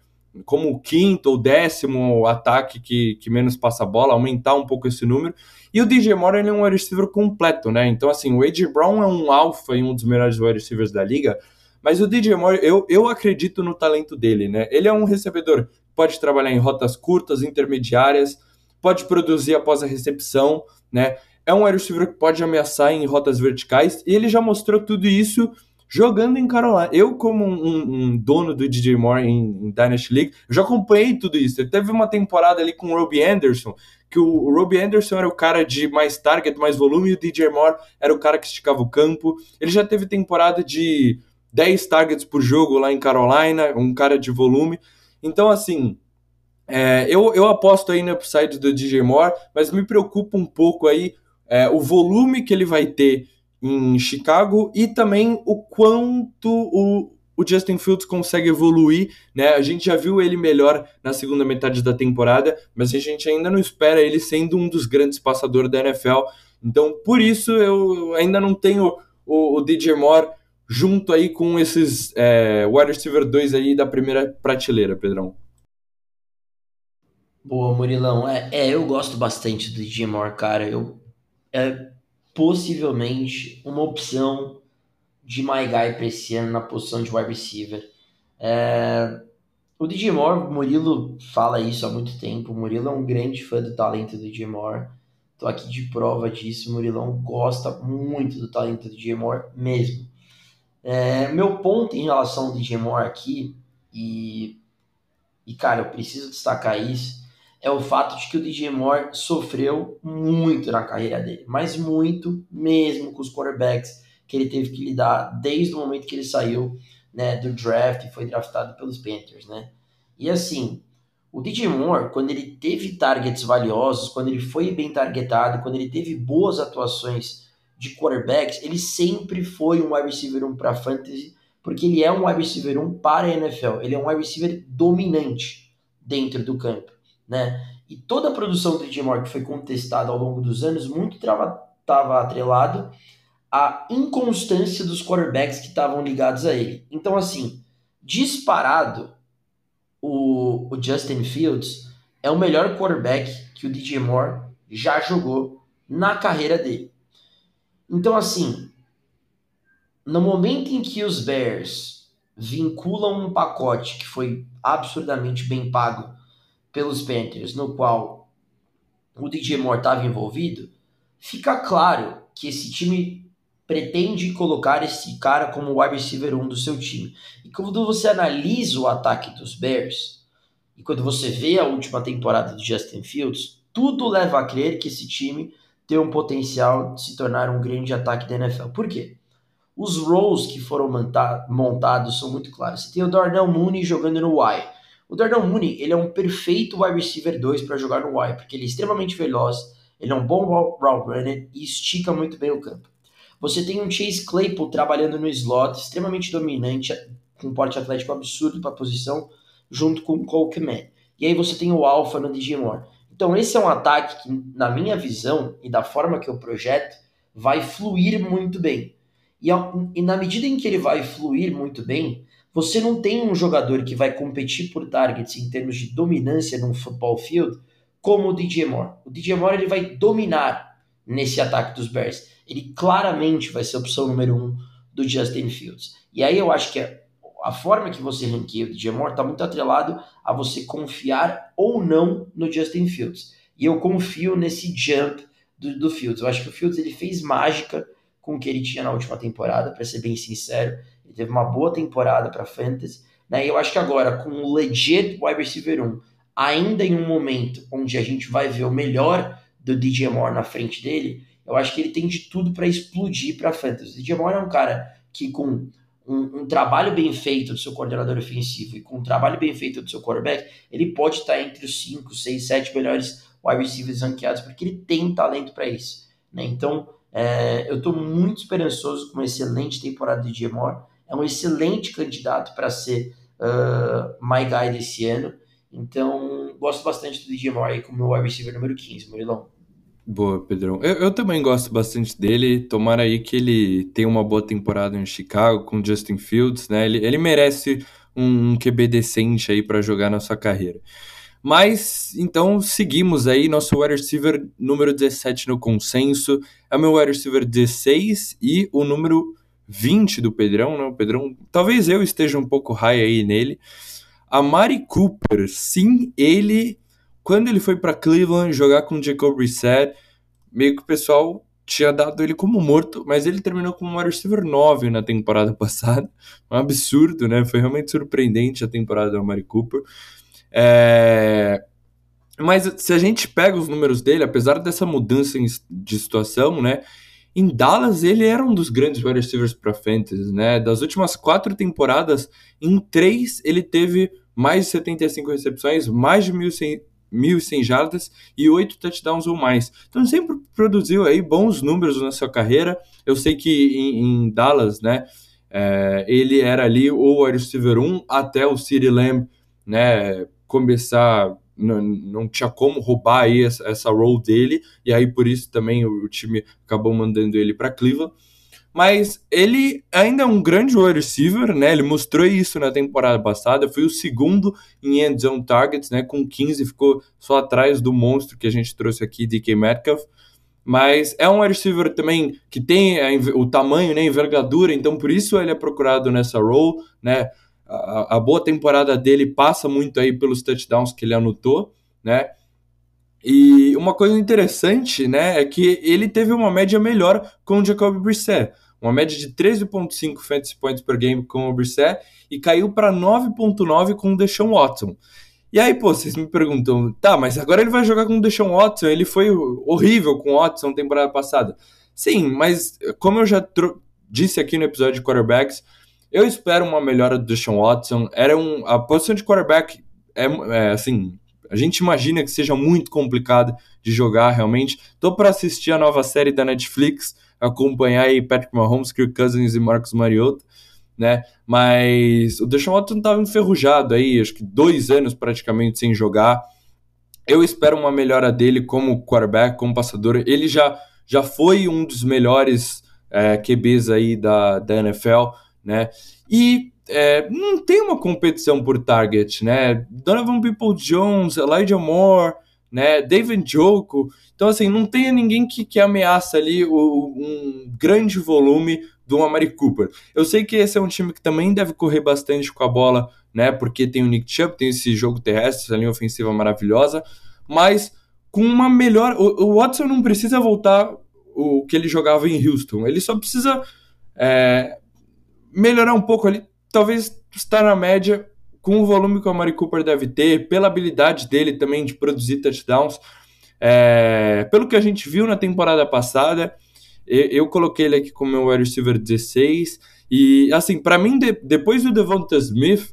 como o quinto ou décimo ataque que, que menos passa a bola, aumentar um pouco esse número. E o DJ Moore ele é um wide receiver completo, né? Então, assim, o A.J. Brown é um alfa e um dos melhores wide receivers da liga, mas o DJ Moore, eu, eu acredito no talento dele, né? Ele é um recebedor pode trabalhar em rotas curtas, intermediárias, pode produzir após a recepção, né? É um wide receiver que pode ameaçar em rotas verticais e ele já mostrou tudo isso jogando em Carolina. Eu, como um, um dono do DJ Moore em, em, Dynasty League, já acompanhei tudo isso. Ele teve uma temporada ali com o Robbie Anderson, que o, o Robbie Anderson era o cara de mais target, mais volume, e o DJ Moore era o cara que esticava o campo. Ele já teve temporada de 10 targets por jogo lá em Carolina, um cara de volume. Então, assim, é, eu, eu aposto aí no upside do DJ Moore, mas me preocupa um pouco aí é, o volume que ele vai ter em Chicago e também o quanto o, o Justin Fields consegue evoluir, né? A gente já viu ele melhor na segunda metade da temporada, mas a gente ainda não espera ele sendo um dos grandes passadores da NFL. Então, por isso eu ainda não tenho o, o DJ Moore junto aí com esses é, wide receiver 2 aí da primeira prateleira, Pedrão. Boa, Murilão. É, é, eu gosto bastante do Moore, cara. Eu, é possivelmente uma opção de My Guy para esse ano na posição de wide receiver. É, o DJ Moore, Murilo fala isso há muito tempo. O Murilo é um grande fã do talento do DJ Moore. Tô aqui de prova disso. O Murilão gosta muito do talento do DJ Moore mesmo. É, meu ponto em relação ao Moore aqui, e, e cara, eu preciso destacar isso, é o fato de que o Moore sofreu muito na carreira dele, mas muito mesmo com os quarterbacks que ele teve que lidar desde o momento que ele saiu né, do draft e foi draftado pelos Panthers, né? E assim, o DJ quando ele teve targets valiosos, quando ele foi bem targetado, quando ele teve boas atuações de quarterbacks, ele sempre foi um wide receiver 1 para fantasy, porque ele é um wide receiver 1 para a NFL. Ele é um wide receiver dominante dentro do campo, né? E toda a produção do DJ Moore que foi contestada ao longo dos anos, muito estava atrelado à inconstância dos quarterbacks que estavam ligados a ele. Então, assim, disparado, o, o Justin Fields é o melhor quarterback que o DJ Moore já jogou na carreira dele. Então, assim, no momento em que os Bears vinculam um pacote que foi absurdamente bem pago pelos Panthers, no qual o DJ Moore estava envolvido, fica claro que esse time pretende colocar esse cara como wide receiver 1 do seu time. E quando você analisa o ataque dos Bears, e quando você vê a última temporada do Justin Fields, tudo leva a crer que esse time tem um potencial de se tornar um grande ataque da NFL. Por quê? Os roles que foram montados são muito claros. Você tem o Darnell Mooney jogando no Y. O Darnell Mooney ele é um perfeito wide receiver 2 para jogar no Y, porque ele é extremamente veloz, ele é um bom route runner e estica muito bem o campo. Você tem um Chase Claypool trabalhando no slot, extremamente dominante, com porte atlético absurdo para a posição, junto com o Cole Kmet. E aí você tem o Alpha no DJ Moore. Então esse é um ataque que, na minha visão e da forma que eu projeto, vai fluir muito bem. E, e na medida em que ele vai fluir muito bem, você não tem um jogador que vai competir por targets em termos de dominância num football field como o DJ Moore. O DJ Moore ele vai dominar nesse ataque dos Bears ele claramente vai ser a opção número um do Justin Fields. E aí eu acho que a, a forma que você ranqueia o DJ Moore está muito atrelado a você confiar ou não no Justin Fields. E eu confio nesse jump do, do Fields. Eu acho que o Fields ele fez mágica com o que ele tinha na última temporada, para ser bem sincero. Ele teve uma boa temporada para Fantasy. Né? E eu acho que agora, com o legit wide receiver 1, ainda em um momento onde a gente vai ver o melhor do DJ Moore na frente dele, eu acho que ele tem de tudo para explodir para fantasy. O DJ Moore é um cara que com um, um, trabalho bem feito do seu coordenador ofensivo e com um trabalho bem feito do seu quarterback, ele pode estar entre os 5, 6, 7 melhores wide receivers ranqueados, porque ele tem talento para isso. Né? Então, é, eu estou muito esperançoso com uma excelente temporada do DJ Moore. É um excelente candidato para ser uh, my guy desse ano. Então, gosto bastante do aí como meu wide receiver número 15, Murilão. Boa, Pedrão. Eu, eu, também gosto bastante dele. Tomara aí que ele tenha uma boa temporada em Chicago com Justin Fields, né? Ele, ele merece um, um QB decente aí para jogar na sua carreira. Mas então seguimos aí nosso wide receiver número 17 no consenso. É o meu wide receiver 16 e o número 20 do Pedrão, né? O Pedrão, talvez eu esteja um pouco high aí nele. A Mari Cooper, sim, ele quando ele foi para Cleveland jogar com Jacob Brissett, meio que o pessoal tinha dado ele como morto, mas ele terminou como um receiver 9 na temporada (laughs) passada. Um absurdo, né? Foi realmente surpreendente a temporada do Amari Cooper. É... Mas se a gente pega os números dele, apesar dessa mudança de situação, né? Em Dallas, ele era um dos grandes wide receivers para fantasy, né? Das últimas quatro temporadas, em três ele teve mais de 75 recepções, mais de 1.100 1.100 jardas e 8 touchdowns ou mais. Então sempre produziu aí bons números na sua carreira. Eu sei que em, em Dallas, né, é, ele era ali o wide receiver 1 até o City Lamb, né, começar não, não tinha como roubar aí essa, essa role dele, e aí por isso também o, o time acabou mandando ele para Cleveland mas ele ainda é um grande wide receiver, né? Ele mostrou isso na temporada passada, foi o segundo em end zone targets, né? Com 15, ficou só atrás do monstro que a gente trouxe aqui, DK Metcalf. Mas é um wide receiver também que tem o tamanho, né, envergadura, então por isso ele é procurado nessa role, né? A, a boa temporada dele passa muito aí pelos touchdowns que ele anotou, né? E uma coisa interessante, né, é que ele teve uma média melhor com o Jacob Brissett. Uma média de 13.5 fantasy points per game com o Brissett e caiu para 9.9 com o Deshaun Watson. E aí, pô, vocês me perguntam, tá, mas agora ele vai jogar com o Deshaun Watson, ele foi horrível com o Watson temporada passada. Sim, mas como eu já disse aqui no episódio de quarterbacks, eu espero uma melhora do Deshaun Watson. Era um, a posição de quarterback é, é assim, a gente imagina que seja muito complicado de jogar realmente. Tô para assistir a nova série da Netflix, acompanhar aí Patrick Mahomes, Kirk Cousins e Marcus Mariota, né? Mas o Deshaun Watson tava enferrujado aí, acho que dois anos praticamente sem jogar. Eu espero uma melhora dele como quarterback, como passador. Ele já, já foi um dos melhores é, QBs aí da, da NFL, né? E é, não tem uma competição por target, né? Donovan People-Jones, Elijah Moore, né? David Joko. Então, assim, não tem ninguém que, que ameaça ali o, um grande volume do Amari Cooper. Eu sei que esse é um time que também deve correr bastante com a bola, né? Porque tem o Nick Chubb, tem esse jogo terrestre, essa linha ofensiva maravilhosa, mas com uma melhor. O, o Watson não precisa voltar o que ele jogava em Houston, ele só precisa é, melhorar um pouco ali, talvez estar na média com o volume que o Amari Cooper deve ter, pela habilidade dele também de produzir touchdowns. É, pelo que a gente viu na temporada passada, eu, eu coloquei ele aqui como meu wide receiver 16. E, assim, para mim, de, depois do Devonta Smith,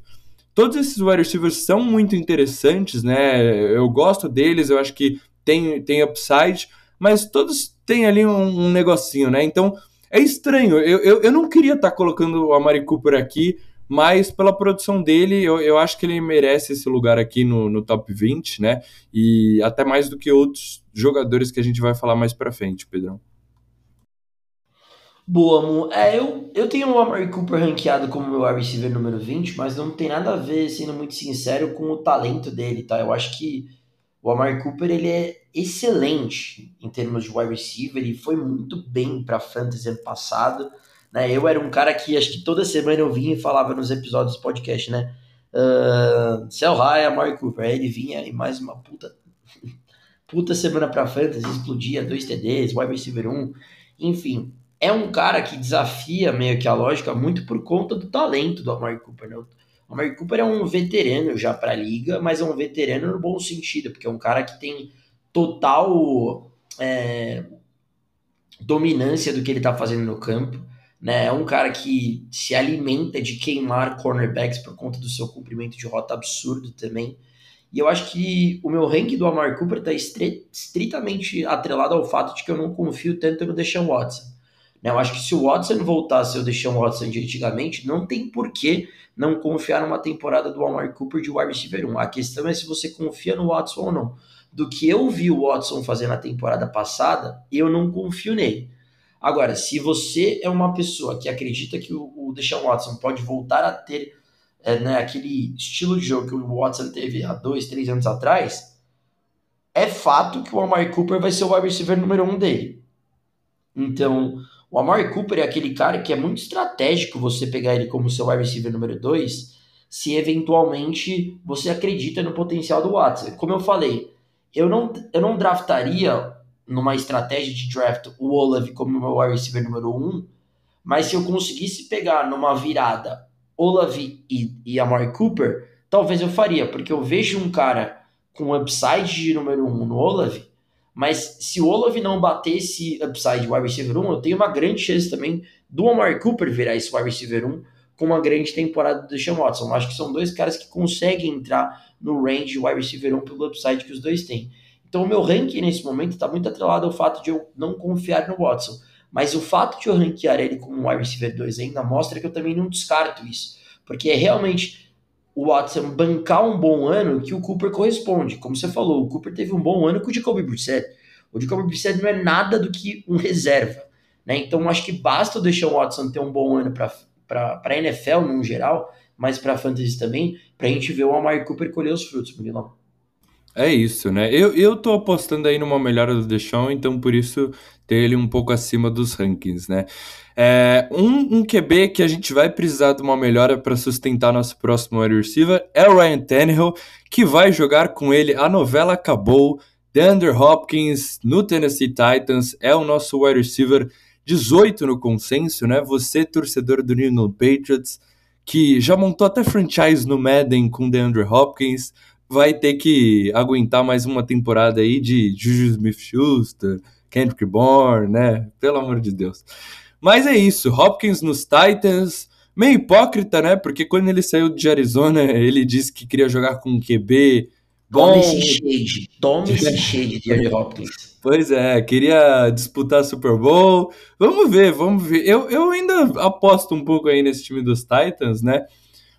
todos esses wide receivers são muito interessantes, né? Eu gosto deles, eu acho que tem, tem upside, mas todos têm ali um, um negocinho, né? Então, é estranho. Eu, eu, eu não queria estar tá colocando o Amari Cooper aqui, mas pela produção dele, eu, eu acho que ele merece esse lugar aqui no, no top 20, né? E até mais do que outros jogadores que a gente vai falar mais pra frente, Pedrão. Boa, Mu. É, eu, eu tenho o Amari Cooper ranqueado como meu wide receiver número 20, mas não tem nada a ver, sendo muito sincero, com o talento dele, tá? Eu acho que o Amari Cooper, ele é excelente em termos de wide receiver, ele foi muito bem para fantasy ano passado, né? Eu era um cara que acho que toda semana eu vinha e falava nos episódios do podcast, né? Uh, Sell High, Amari Cooper. Aí ele vinha e mais uma puta (laughs) puta semana para fantasy, explodia dois TDs, wide receiver 1, enfim é um cara que desafia meio que a lógica muito por conta do talento do Amari Cooper. Né? O Amari Cooper é um veterano já para liga, mas é um veterano no bom sentido, porque é um cara que tem total é, dominância do que ele está fazendo no campo. Né? É um cara que se alimenta de queimar cornerbacks por conta do seu cumprimento de rota absurdo também. E eu acho que o meu ranking do Amari Cooper está estritamente atrelado ao fato de que eu não confio tanto no Deshaun Watson. Né? Eu acho que se o Watson voltasse eu deixar o Watson de antigamente, não tem porquê não confiar numa temporada do Amari Cooper de wide receiver 1. A questão é se você confia no Watson ou não. Do que eu vi o Watson fazer na temporada passada, eu não confio nele. Agora, se você é uma pessoa que acredita que o, o Deshaun Watson pode voltar a ter é, né, aquele estilo de jogo que o Watson teve há dois, três anos atrás, é fato que o Amari Cooper vai ser o wide receiver número um dele. Então, o Amari Cooper é aquele cara que é muito estratégico você pegar ele como seu wide receiver número 2, se eventualmente você acredita no potencial do Watson. Como eu falei, eu não, eu não draftaria numa estratégia de draft o Olave como meu wide receiver número 1, um, mas se eu conseguisse pegar numa virada Olave e, e Amari Cooper, talvez eu faria, porque eu vejo um cara com upside de número 1 um no Olave mas se o Olave não bater esse upside wide receiver 1, eu tenho uma grande chance também do Amari Cooper virar esse wide receiver 1 com uma grande temporada do Deshaun Watson. Eu acho que são dois caras que conseguem entrar no range de wide receiver 1 pelo upside que os dois têm. Então o meu ranking nesse momento está muito atrelado ao fato de eu não confiar no Watson. Mas o fato de eu ranquear ele como wide receiver 2 ainda mostra que eu também não descarto isso. Porque é realmente o Watson bancar um bom ano que o Cooper corresponde. Como você falou, o Cooper teve um bom ano com o Jacoby Brissett. O Jacoby Brissett não é nada do que um reserva. Né? Então, acho que basta deixar o Watson ter um bom ano para a NFL no geral, mas para a Fantasy também, para a gente ver o Amari Cooper colher os frutos, Murilão. É isso, né? Eu, eu tô apostando aí numa melhora do Deshaun, então por isso ter ele um pouco acima dos rankings, né? É, um, um QB que a gente vai precisar de uma melhora para sustentar nosso próximo wide receiver é o Ryan Tannehill, que vai jogar com ele. A novela acabou. DeAndre Hopkins no Tennessee Titans é o nosso wide receiver 18 no consenso, né? Você, torcedor do New England Patriots, que já montou até franchise no Madden com DeAndre Hopkins, vai ter que aguentar mais uma temporada aí de Juju Smith-Schuster, Kendrick Bourne, né? Pelo amor de Deus. Mas é isso, Hopkins nos Titans, meio hipócrita, né? Porque quando ele saiu de Arizona, ele disse que queria jogar com um QB bom. Tome esse shade, tome esse (laughs) shade de Andrew Hopkins. Pois é, queria disputar Super Bowl. Vamos ver, vamos ver. Eu, eu ainda aposto um pouco aí nesse time dos Titans, né?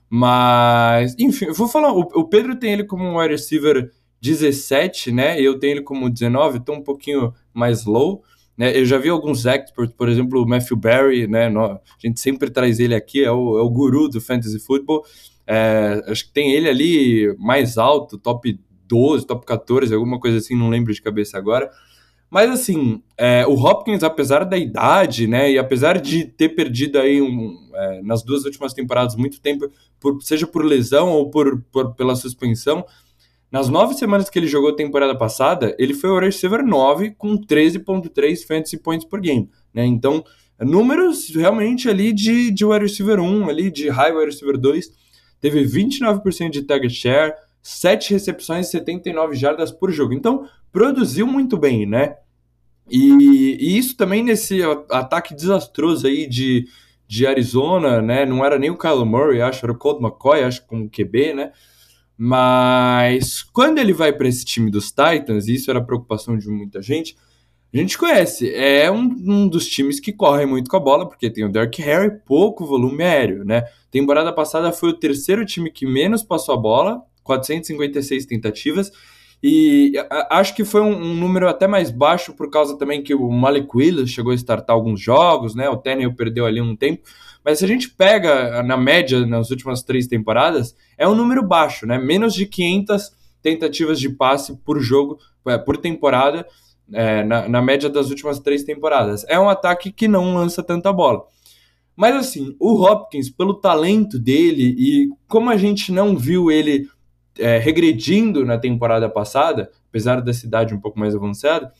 Mas, enfim, eu vou falar. O, o Pedro tem ele como um wide receiver 17, né? Eu tenho ele como 19, então um pouquinho mais low. Né? Eu já vi alguns experts, por exemplo, o Matthew Barry, né? a gente sempre traz ele aqui, é o, é o guru do fantasy football. É, acho que tem ele ali mais alto, top 12, top 14, alguma coisa assim, não lembro de cabeça agora. Mas assim, é, o Hopkins, apesar da idade, né, e apesar de ter perdido aí um, é, nas duas últimas temporadas muito tempo, por, seja por lesão ou por, por, pela suspensão, nas nove semanas que ele jogou temporada passada, ele foi o receiver 9 com 13.3 fantasy points por game, né? Então, números realmente ali de, de wide receiver 1, ali de high wide receiver 2, teve 29% de target share, 7 recepções e 79 jardas por jogo. Então, produziu muito bem, né? E, e, isso também nesse ataque desastroso aí de, de Arizona, né? Não era nem o Kyler Murray, acho, era o Colt McCoy, acho, como QB, né? Mas quando ele vai para esse time dos Titans, e isso era preocupação de muita gente, a gente conhece, é um, um, dos times que corre muito com a bola, porque tem o Derrick Henry, pouco volume aéreo, né? Temporada passada foi o terceiro time que menos passou a bola, 456 tentativas, e acho que foi um, um, número até mais baixo por causa também que o Malik Willis chegou a startar alguns jogos, né? O Tannehill perdeu ali um tempo. Mas se a gente pega na média nas últimas três temporadas, é um número baixo, né? Menos de 500 tentativas de passe por jogo, é, por temporada, é, na, na média das últimas três temporadas. É um ataque que não lança tanta bola. Mas assim, o Hopkins, pelo talento dele e como a gente não viu ele é, regredindo na temporada passada, apesar da cidade um pouco mais avançada,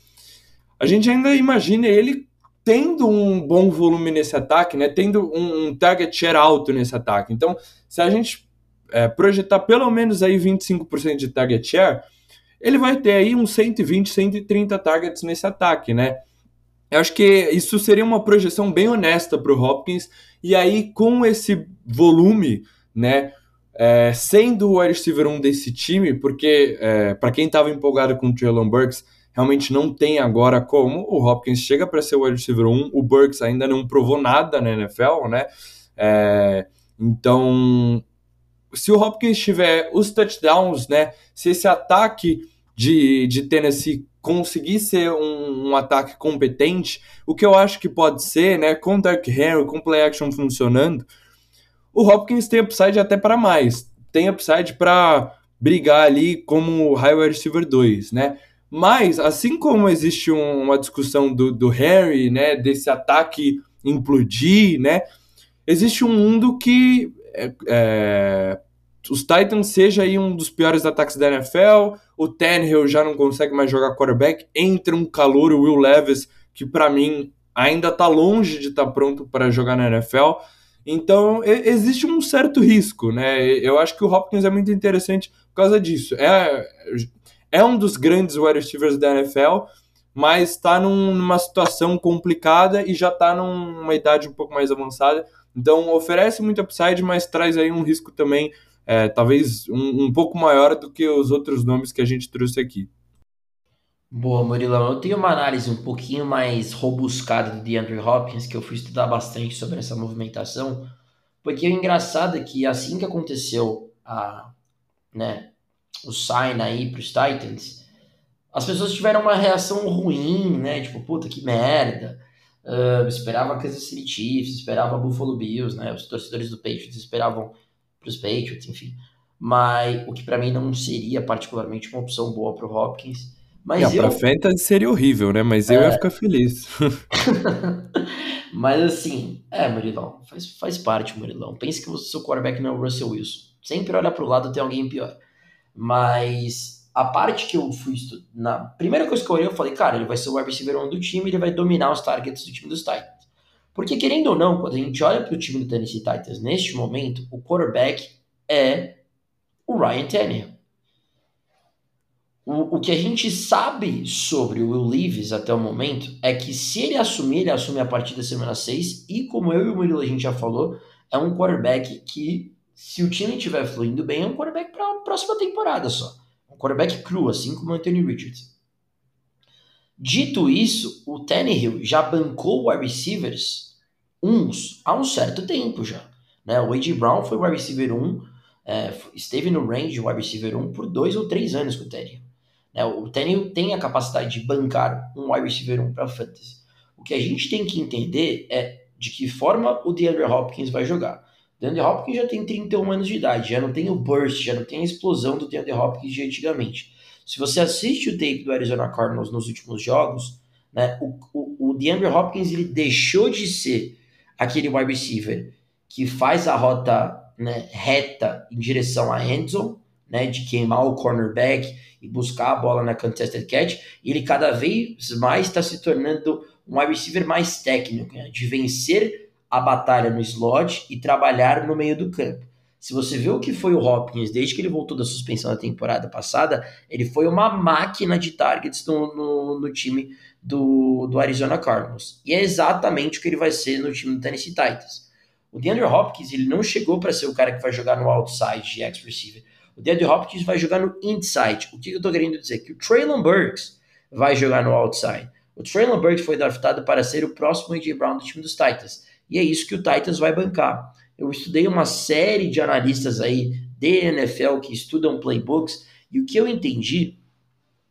a gente ainda imagina ele tendo um bom volume nesse ataque, né, tendo um, um target share alto nesse ataque. Então, se a gente é, projetar pelo menos aí 25% de target share, ele vai ter aí uns 120, 130 targets nesse ataque, né? Eu acho que isso seria uma projeção bem honesta para o Hopkins, e aí com esse volume, né, é, sendo o wide receiver um desse time, porque é, para quem estava empolgado com o Traylon Burks, realmente não tem agora como. O Hopkins chega para ser o wide receiver 1, o Burks ainda não provou nada na NFL, né? É, então, se o Hopkins tiver os touchdowns, né? Se esse ataque de, de Tennessee conseguir ser um, um, ataque competente, o que eu acho que pode ser, né? Com Dark Henry, com play action funcionando, o Hopkins tem upside até para mais. Tem upside para brigar ali como high receiver 2, né? Mas, assim como existe um, uma discussão do, do Harry, né, desse ataque implodir, né, existe um mundo que é, é, os Titans seja aí um dos piores ataques da NFL, o Tannehill já não consegue mais jogar quarterback, entra um calor, o Will Levis, que para mim ainda está longe de estar tá pronto para jogar na NFL, então, existe um certo risco, né? Eu acho que o Hopkins é muito interessante por causa disso. É, é um dos grandes wide receivers da NFL, mas está num, numa situação complicada e já está numa idade um pouco mais avançada. Então, oferece muito upside, mas traz aí um risco também, é, talvez um, um pouco maior do que os outros nomes que a gente trouxe aqui. Boa, Murilão. Eu tenho uma análise um pouquinho mais robuscada do DeAndre Hopkins, que eu fui estudar bastante sobre essa movimentação, porque o engraçado é que assim que aconteceu a, né, o sign aí para os Titans, as pessoas tiveram uma reação ruim, né? Tipo, puta que merda. Uh, esperava Kansas City Chiefs, esperava Buffalo Bills, né? Os torcedores do Patriots esperavam para os Patriots, enfim. Mas o que para mim não seria particularmente uma opção boa para o Hopkins. Mas é, eu... Pra Fantasy seria horrível, né? Mas eu ia é. ficar feliz. (laughs) Mas assim, é, Murilão, faz, faz parte, Murilão. Pense que o seu quarterback não é o Russell Wilson. Sempre olha pro lado, tem alguém pior. Mas a parte que eu fui. Na primeira coisa que eu olhei, eu falei, cara, ele vai ser o wide receiver 1 do time, ele vai dominar os targets do time dos Titans. Porque, querendo ou não, quando a gente olha pro time do Tennessee Titans neste momento, o quarterback é o Ryan Tannehill. O, o que a gente sabe sobre o Will Leaves até o momento é que se ele assumir, ele assume a partir da semana 6, e como eu e o Murilo a gente já falou, é um quarterback que, se o time estiver fluindo bem, é um quarterback para a próxima temporada só. Um quarterback cru, assim como o Anthony Richards. Dito isso, o Tannehill já bancou wide receivers uns há um certo tempo já. Né? O A.J. Brown foi wide receiver 1, é, esteve no range wide receiver 1 por dois ou três anos com o Tannehill. Né? O Tannehill tem a capacidade de bancar um wide receiver 1 para fantasy. O que a gente tem que entender é de que forma o DeAndre Hopkins vai jogar. O DeAndre Hopkins já tem 31 anos de idade, já não tem o burst, já não tem a explosão do DeAndre Hopkins de antigamente. Se você assiste o tape do Arizona Cardinals nos últimos jogos, né, o, o, o DeAndre Hopkins ele deixou de ser aquele wide receiver que faz a rota né, reta em direção à endzone, né, de queimar o cornerback e buscar a bola na contested catch, e ele cada vez mais está se tornando um wide receiver mais técnico, né, de vencer a batalha no slot e trabalhar no meio do campo. Se você vê o que foi o Hopkins desde que ele voltou da suspensão da temporada passada, ele foi uma máquina de targets no, no, no time do, do Arizona Cardinals. E é exatamente o que ele vai ser no time do Tennessee Titans. O DeAndre Hopkins ele não chegou para ser o cara que vai jogar no outside de X-Receiver. O DeAndre Hopkins vai jogar no inside. O que eu estou querendo dizer? Que o Traylon Burks vai jogar no outside. O Traylon Burks foi draftado para ser o próximo A.J. Brown do time dos Titans. E é isso que o Titans vai bancar. Eu estudei uma série de analistas aí de NFL que estudam playbooks e o que eu entendi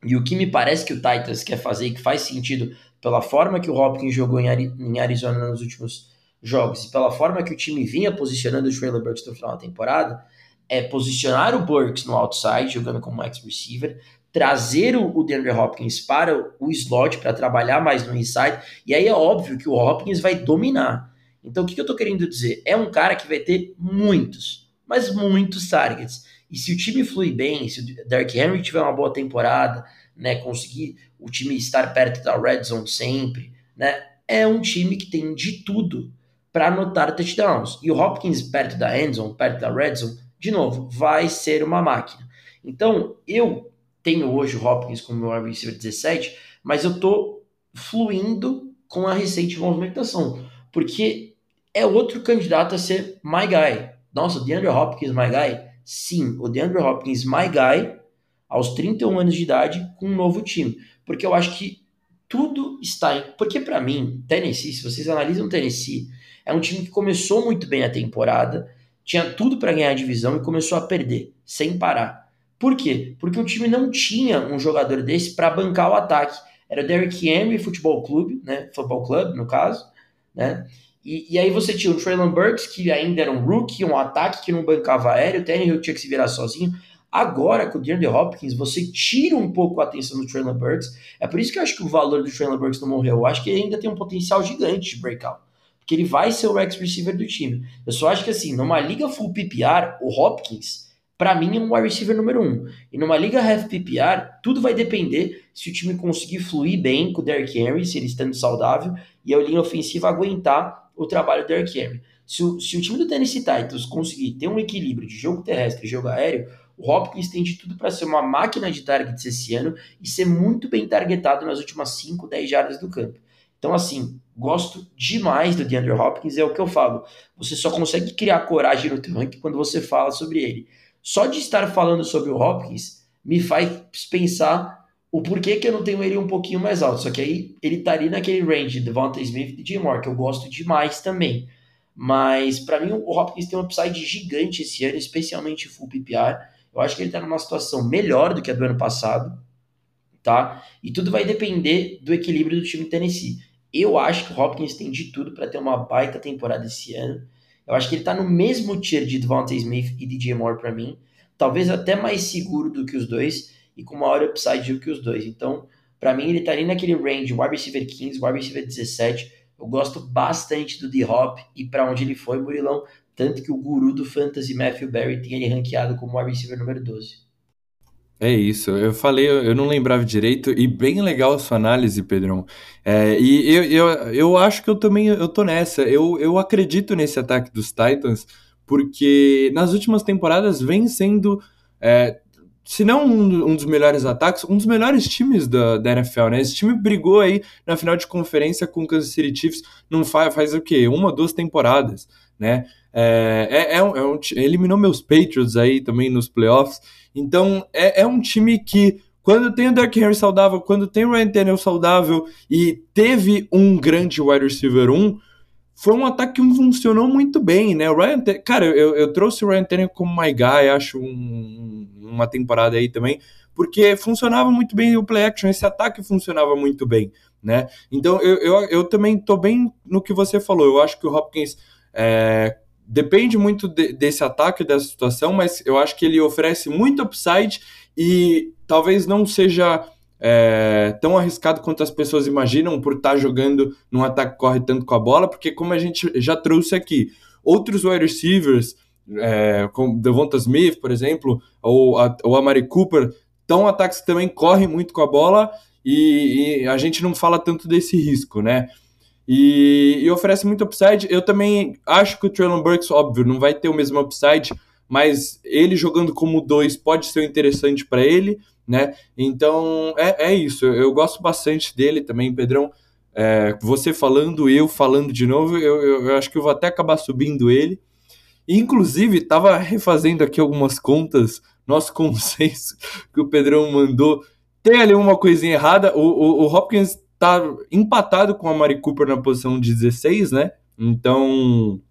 e o que me parece que o Titans quer fazer e que faz sentido pela forma que o Hopkins jogou em Arizona nos últimos jogos e pela forma que o time vinha posicionando o Traylon Burks no final da temporada é posicionar o Burks no outside, jogando como ex-receiver, trazer o, DeAndre Hopkins para o slot, para trabalhar mais no inside, e aí é óbvio que o Hopkins vai dominar. Então o que, que eu estou querendo dizer? É um cara que vai ter muitos, mas muitos targets. E se o time fluir bem, se o Derrick Henry tiver uma boa temporada, né, conseguir o time estar perto da red zone sempre, né, é um time que tem de tudo para anotar touchdowns. E o Hopkins perto da end zone, perto da red zone, de novo, vai ser uma máquina. Então, eu tenho hoje o Hopkins como meu wide receiver 17, mas eu tô fluindo com a recente movimentação, porque é outro candidato a ser my guy. Nossa, o DeAndre Hopkins my guy? Sim, o DeAndre Hopkins my guy aos 31 anos de idade com um novo time, porque eu acho que tudo está em, porque para mim, Tennessee, se vocês analisam Tennessee, é um time que começou muito bem a temporada, tinha tudo para ganhar a divisão e começou a perder, sem parar. Por quê? Porque o time não tinha um jogador desse para bancar o ataque. Era o Derrick Henry Futebol Clube, né? Football Club, no caso, né? E, e, aí você tinha o Traylon Burks, que ainda era um rookie, um ataque que não bancava aéreo, o Tannehill tinha que se virar sozinho. Agora, com o DeAndre Hopkins, você tira um pouco a atenção do Traylon Burks. É por isso que eu acho que o valor do Traylon Burks não morreu. Eu acho que ele ainda tem um potencial gigante de breakout porque ele vai ser o ex receiver do time. Eu só acho que assim, numa liga full PPR, o Hopkins, para mim, é um wide receiver número um. E numa liga half PPR, tudo vai depender se o time conseguir fluir bem com o Derrick Henry, se ele estando saudável, e a linha ofensiva aguentar o trabalho do Derrick Henry. Se o, se o time do Tennessee Titans conseguir ter um equilíbrio de jogo terrestre e jogo aéreo, o Hopkins tem de tudo para ser uma máquina de targets esse ano e ser muito bem targetado nas últimas 5, 10 jardas do campo. Então, assim, gosto demais do DeAndre Hopkins, é o que eu falo. Você só consegue criar coragem no teu ranking quando você fala sobre ele. Só de estar falando sobre o Hopkins me faz pensar o porquê que eu não tenho ele um pouquinho mais alto. Só que aí ele tá ali naquele range de Devonta Smith e DJ Moore, que eu gosto demais também. Mas para mim o Hopkins tem um upside gigante esse ano, especialmente full PPR. Eu acho que ele tá numa situação melhor do que a do ano passado, tá? E tudo vai depender do equilíbrio do time Tennessee. Eu acho que o Hopkins tem de tudo para ter uma baita temporada esse ano. Eu acho que ele está no mesmo tier de Devonta Smith e DJ Moore para mim. Talvez até mais seguro do que os dois e com maior upside do que os dois. Então, para mim, ele está ali naquele range, wide receiver 15, wide receiver 17. Eu gosto bastante do D-Hop e para onde ele foi, Murilão. Tanto que o guru do Fantasy, Matthew Berry, tem ele ranqueado como wide receiver número 12. É isso, eu falei, eu não lembrava direito, e bem legal a sua análise, Pedrão. É, e eu, eu, eu acho que eu também eu tô nessa. Eu, eu acredito nesse ataque dos Titans, porque nas últimas temporadas vem sendo. É, se não um, um, dos melhores ataques, um dos melhores times da, da NFL, né? Esse time brigou aí na final de conferência com o Kansas City Chiefs, não faz, faz o quê? Uma, duas temporadas, né? É, é, é, um, é um, eliminou meus Patriots aí também nos playoffs, então é, é um time que quando tem o Derrick Henry saudável, quando tem o Ryan Tannehill saudável e teve um grande wide receiver 1, foi um ataque que funcionou muito bem, né? O Ryan, cara, eu, eu trouxe o Ryan Tannehill como my guy, acho um, uma temporada aí também, porque funcionava muito bem o play action, esse ataque funcionava muito bem, né? Então eu, eu, eu também tô bem no que você falou. Eu acho que o Hopkins é, depende muito de, desse ataque, dessa situação, mas eu acho que ele oferece muito upside e talvez não seja é, tão arriscado quanto as pessoas imaginam por estar tá jogando num ataque que corre tanto com a bola, porque como a gente já trouxe aqui, outros wide receivers, é, como Devonta Smith, por exemplo, ou a, ou a Mari Cooper, estão ataques que também correm muito com a bola e, e, a gente não fala tanto desse risco, né? E, e, oferece muito upside. Eu também acho que o Traylon Burks, óbvio, não vai ter o mesmo upside, mas ele jogando como dois pode ser interessante para ele né? Então é, é isso. Eu, gosto bastante dele também, Pedrão. É, você falando, eu falando de novo, eu, eu, eu, acho que eu vou até acabar subindo ele. Inclusive, estava refazendo aqui algumas contas, nosso (laughs) consenso que o Pedrão mandou. Tem ali uma coisinha errada. O, o, o Hopkins está empatado com a Mari Cooper na posição 16, né? Então,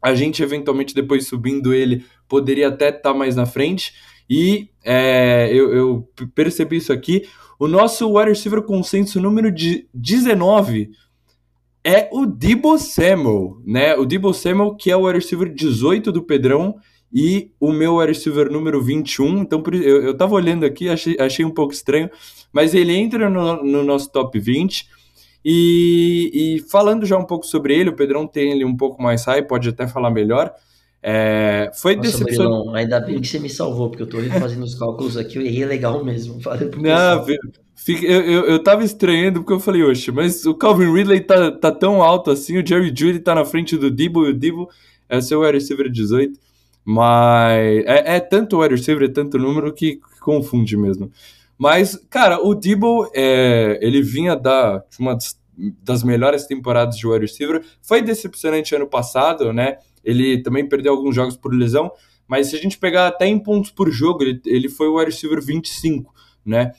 a gente eventualmente depois subindo ele poderia até estar tá mais na frente. E é, eu, eu, percebi isso aqui. O nosso wide receiver consenso número de 19 é o Debo Samuel, né? O Debo Samuel, que é o wide receiver 18 do Pedrão, e o meu wide receiver número 21. Então, eu, eu tava olhando aqui, achei, achei um pouco estranho, mas ele entra no, no nosso top 20. E, e, falando já um pouco sobre ele, o Pedrão tem ele um pouco mais high, pode até falar melhor. É, foi decepcionante. Ainda bem que você me salvou, porque eu tô fazendo os cálculos aqui, eu errei legal mesmo. (laughs) Não, fica, eu, eu, eu tava estranhando porque eu falei, oxe, mas o Calvin Ridley tá, tá tão alto assim, o Jerry Judy tá na frente do Debo e o Debo é seu wide receiver 18. Mas é, é tanto wide receiver, é tanto número que, confunde mesmo. Mas, cara, o Debo, é, ele vinha da uma das melhores temporadas de wide receiver. Foi decepcionante ano passado, né? Ele também perdeu alguns jogos por lesão, mas se a gente pegar até em pontos por jogo, ele, ele foi o wide receiver 25, né?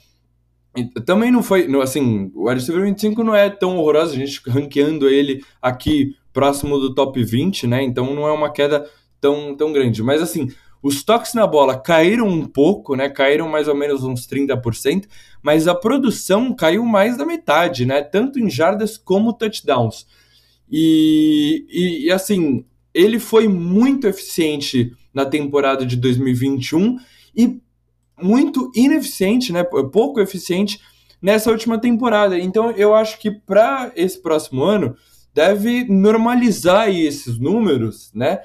E também não foi, assim, o wide receiver 25 não é tão horroroso, a gente ranqueando ele aqui próximo do top 20, né? Então não é uma queda tão, tão grande. Mas assim, os toques na bola caíram um pouco, né? Caíram mais ou menos uns 30%, mas a produção caiu mais da metade, né? Tanto em jardas como touchdowns. E, e, e assim, ele foi muito eficiente na temporada de 2021 e muito ineficiente, né, pouco eficiente nessa última temporada. Então eu acho que para esse próximo ano deve normalizar esses números, né?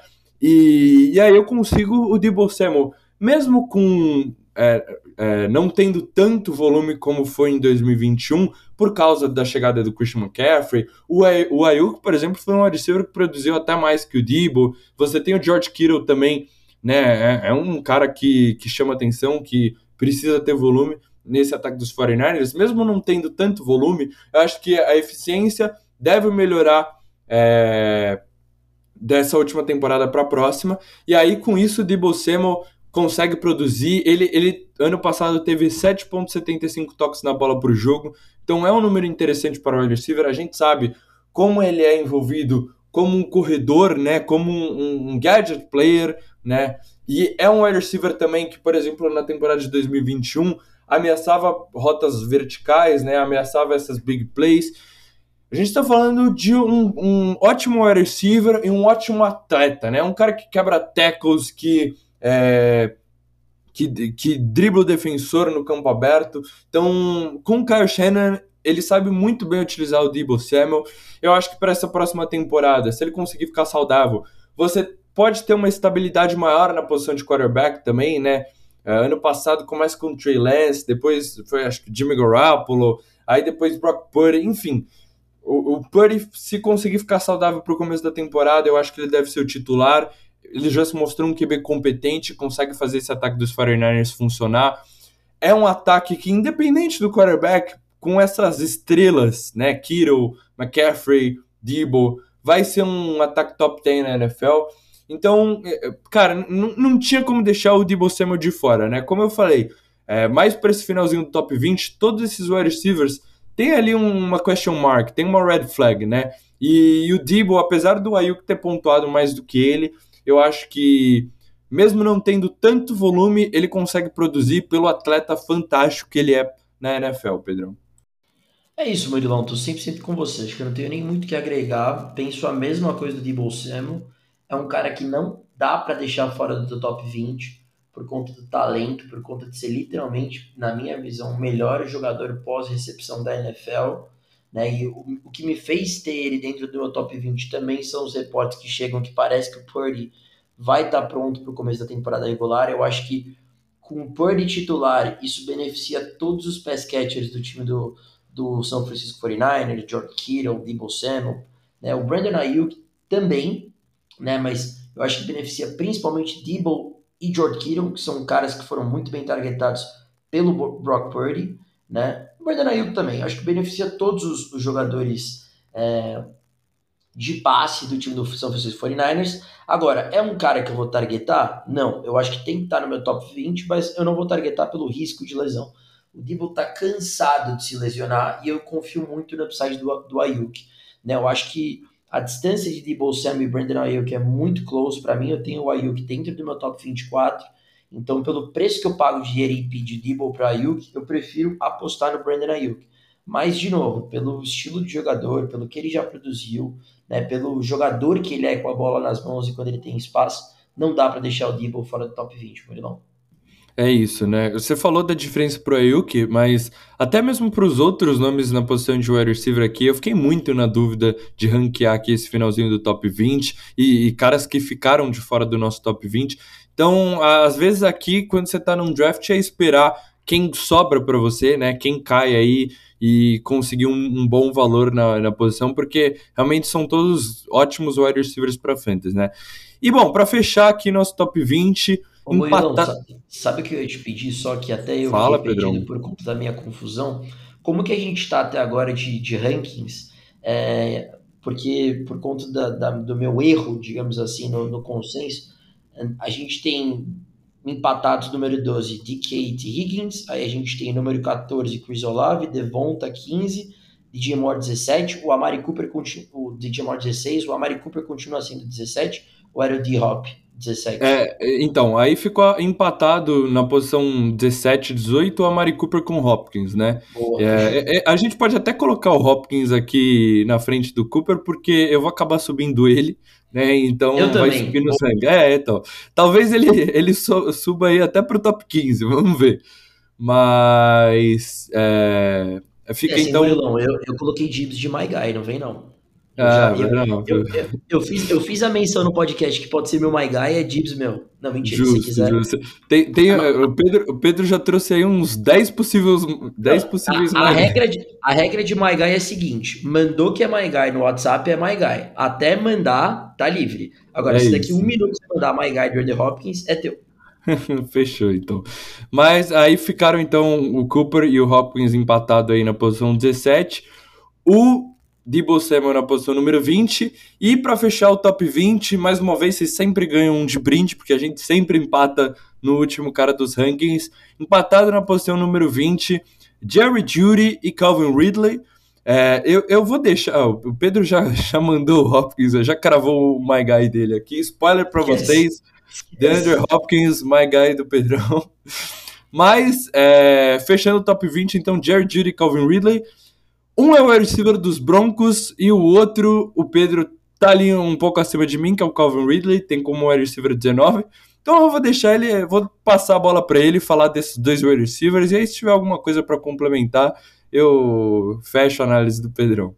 E, e aí eu consigo o Debo Samuel, mesmo com é, é, não tendo tanto volume como foi em 2021, por causa da chegada do Christian McCaffrey. O, o Ayuk, por exemplo, foi um receiver que produziu até mais que o Debo. Você tem o George Kittle também, né? É, é um cara que, que chama atenção, que precisa ter volume nesse ataque dos 49ers, mesmo não tendo tanto volume, eu acho que a eficiência deve melhorar é, dessa última temporada para a próxima. E aí, com isso, o Debo Samuel consegue produzir. Ele, ele ano passado teve 7,75 toques na bola por jogo, então é um número interessante para o wide receiver. A gente sabe como ele é envolvido como um corredor, né, como um, um gadget player, né, e é um wide receiver também que, por exemplo, na temporada de 2021 ameaçava rotas verticais, né, ameaçava essas big plays. A gente está falando de um, um ótimo wide receiver e um ótimo atleta, né, um cara que quebra tackles, que é, que, que dribla o defensor no campo aberto. Então, com o Kyle Shannon, ele sabe muito bem utilizar o Debo Samuel. Eu acho que para essa próxima temporada, se ele conseguir ficar saudável, você pode ter uma estabilidade maior na posição de quarterback também, né? Uh, ano passado começa com o Trey Lance, depois foi acho que Jimmy Garoppolo, aí depois Brock Purdy, enfim. O, Purdy, se conseguir ficar saudável para o começo da temporada, eu acho que ele deve ser o titular ele já se mostrou um QB competente, consegue fazer esse ataque dos 49ers funcionar. é um ataque que, independente do quarterback, com essas estrelas, né, Kittle, McCaffrey, Debo, vai ser um ataque top 10 na NFL. Então, é, é, cara, não tinha como deixar o Debo Samuel de fora, né? Como eu falei, é, mais para esse finalzinho do top 20, todos esses wide receivers tem ali uma question mark, tem uma red flag, né? E, e o Debo, apesar do Ayuk ter pontuado mais do que ele, eu acho que mesmo não tendo tanto volume, ele consegue produzir pelo atleta fantástico que ele é na NFL, Pedrão. É isso, Murilão, tô 100% com você. Acho que eu não tenho nem muito que agregar. Penso a mesma coisa do Debo Samuel. É um cara que não dá para deixar fora do top 20 por conta do talento, por conta de ser literalmente, na minha visão, o melhor jogador pós-recepção da NFL. Né? E o, o, que me fez ter ele dentro do meu top 20 também são os reportes que chegam que parece que o Purdy vai estar tá pronto para o começo da temporada regular. Eu acho que com o Purdy titular, isso beneficia todos os pass catchers do time do, do São Francisco 49ers, George Kittle, Debo Samuel, né? o Brandon Ayuk também, né? mas eu acho que beneficia principalmente Debo e George Kittle, que são caras que foram muito bem targetados pelo Brock Purdy, né? O Brandon Ayuk também, acho que beneficia todos os, os jogadores é, de passe do time do São Francisco 49ers. Agora, é um cara que eu vou targetar? Não, eu acho que tem que estar no meu top 20, mas eu não vou targetar pelo risco de lesão. O Debo tá cansado de se lesionar e eu confio muito no upside do, do Ayuk. Né? Eu acho que a distância de Debo Samuel e Brandon Ayuk é muito close para mim. Eu tenho o Ayuk dentro do meu top 24. Então, pelo preço que eu pago de ERP de Debo para Ayuk, eu prefiro apostar no Brandon Ayuk. Mas, de novo, pelo estilo de jogador, pelo que ele já produziu, né, pelo jogador que ele é com a bola nas mãos e quando ele tem espaço, não dá para deixar o Debo fora do top 20, Murilão. É isso, né? Você falou da diferença pro Ayuk, mas até mesmo para os outros nomes na posição de wide receiver aqui, eu fiquei muito na dúvida de ranquear aqui esse finalzinho do top 20 e, e caras que ficaram de fora do nosso top 20. Então, às vezes aqui, quando você está num draft, é esperar quem sobra para você, né? Quem cai aí e conseguir um, um bom valor na, na, posição, porque realmente são todos ótimos wide receivers para fantasy, né? E bom, para fechar aqui nosso top 20, Ô, empatar... sabe, sabe, o que eu ia te pedir? Só que até eu Fala, Pedrão. por conta da minha confusão. Como que a gente está até agora de, de rankings? É, porque por conta da, da, do meu erro, digamos assim, no, no, consenso, a gente tem empatados número 12, DK e Higgins, aí a gente tem número 14, Chris Olave, Devonta 15, DJ Moore 17, o Amari Cooper, o DJ Moore 16, o Amari Cooper continua sendo 17, ou era o D-Hop 17. É, então, aí ficou empatado na posição 17, 18 a Mari Cooper com o Hopkins, né? É, é, é, a gente pode até colocar o Hopkins aqui na frente do Cooper, porque eu vou acabar subindo ele, né? Então eu vai subir no sangue. É, então. Talvez ele, (laughs) ele suba aí até pro top 15, (laughs) vamos ver. Mas. É, fica é assim, então. Murilão, eu, eu coloquei Gibbs de My Guy, não vem não. Ah, eu, não, eu, eu, eu, fiz, eu fiz a menção no podcast que pode ser meu My Guy, é Dibs meu. Não, mentira, justo, se quiser. Justo. Tem, tem, ah, o, Pedro, o Pedro já trouxe aí uns 10 possíveis, 10 possíveis a, a regra de, a regra de My Guy é a seguinte: mandou que é My Guy no WhatsApp é My Guy. Até mandar, tá livre. Agora, é se daqui isso. um minuto você mandar My Guy do Andy Hopkins, é teu. (laughs) Fechou, então. Mas aí ficaram, então, o Cooper e o Hopkins empatados aí na posição 17. O Debo Samuel na posição número 20. E para fechar o top 20, mais uma vez, vocês sempre ganham um de brinde, porque a gente sempre empata no último cara dos rankings. Empatado na posição número 20, Jerry Judy e Calvin Ridley. É, eu, eu vou deixar. O Pedro já, (laughs) já mandou o Hopkins, já cravou o My Guy dele aqui. Spoiler para yes. vocês: DeAndre Hopkins, My Guy do Pedrão. (laughs) Mas, é, fechando o top 20, então, Jerry Judy e Calvin Ridley. Um é o receiver dos Broncos e o outro, o Pedro, tá ali um pouco acima de mim, que é o Calvin Ridley, tem como wide receiver 19. Então eu vou deixar ele, vou passar a bola para ele falar desses dois wide receivers e aí se tiver alguma coisa para complementar, eu fecho a análise do Pedrão.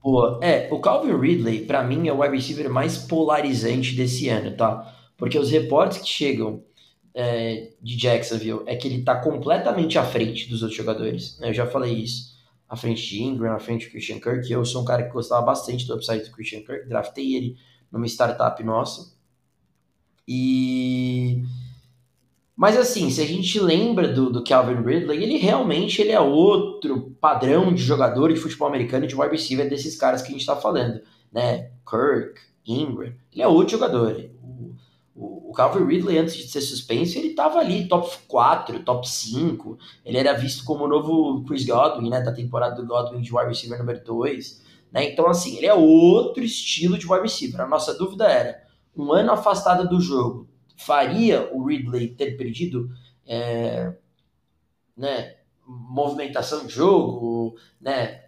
Boa. É, o Calvin Ridley, para mim, é o wide receiver mais polarizante desse ano, tá? Porque os reportes que chegam é, de Jacksonville é que ele tá completamente à frente dos outros jogadores. Né? Eu já falei isso à frente de Ingram, à frente de Christian Kirk. Eu sou um cara que gostava bastante do upside do Christian Kirk, draftei ele numa startup nossa. E Mas assim, se a gente lembra do, do Calvin Ridley, ele realmente ele é outro padrão de jogador de futebol americano de wide receiver desses caras que a gente está falando, né? Kirk, Ingram, ele é outro jogador. Calvin Ridley, antes de ser suspenso, ele estava ali top 4, top 5. Ele era visto como o novo Chris Godwin, né? Da temporada do Godwin de wide receiver número 2. Né? Então, assim, ele é outro estilo de wide receiver. A nossa dúvida era, um ano afastado do jogo, faria o Ridley ter perdido é, né, movimentação de jogo, né,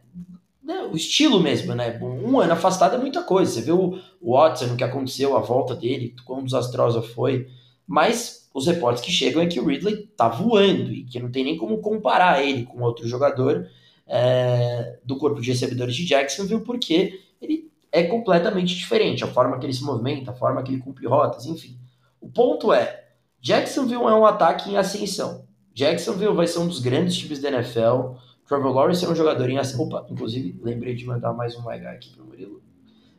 né, o estilo mesmo, né? Um ano afastado é muita coisa. Você viu o Watson, o que aconteceu, a volta dele, quão desastrosa foi. Mas os reportes que chegam é que o Ridley tá voando e que não tem nem como comparar ele com outro jogador é, do corpo de recebedores de Jacksonville, porque ele é completamente diferente. A forma que ele se movimenta, a forma que ele cumpre rotas, enfim. O ponto é, Jacksonville é um ataque em ascensão. Jacksonville vai ser um dos grandes times da NFL. Trevor Lawrence é um jogador em ascensão. Opa, inclusive, lembrei de mandar mais um mega aqui para o Murilo.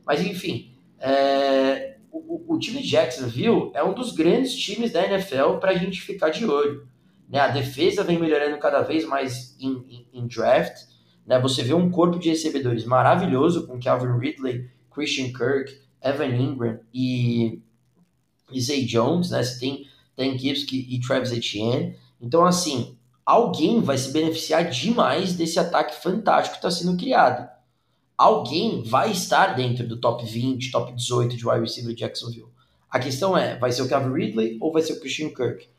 Mas enfim, é... o, o, time Jacksonville é um dos grandes times da NFL para a gente ficar de olho. Né? A defesa vem melhorando cada vez mais em, em, em draft. Né? Você vê um corpo de recebedores maravilhoso com Calvin Ridley, Christian Kirk, Evan Ingram e e Zay Jones, né? Você tem Dan Gibson e Travis Etienne. Então, assim, alguém vai se beneficiar demais desse ataque fantástico que está sendo criado. Alguém vai estar dentro do top 20, top 18 de wide receiver de Jacksonville. A questão é, vai ser o Calvin Ridley ou vai ser o Christian Kirk?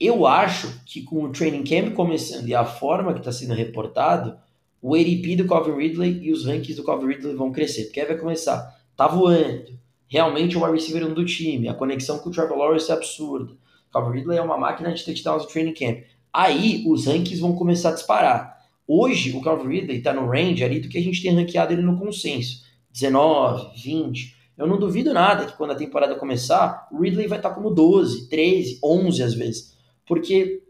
Eu acho que com o training camp começando e a forma que está sendo reportado, o ADP do Calvin Ridley e os rankings do Calvin Ridley vão crescer. Porque aí vai começar, tá voando, realmente o wide receiver do time. A conexão com o Trevor Lawrence é absurda. Calvin Ridley é uma máquina de touchdowns no training camp. Aí os rankings vão começar a disparar. Hoje o Calvin Ridley está no range ali do que a gente tem ranqueado ele no consenso. 19, 20. Eu não duvido nada que quando a temporada começar, o Ridley vai estar tá como 12, 13, 11 às vezes. Porque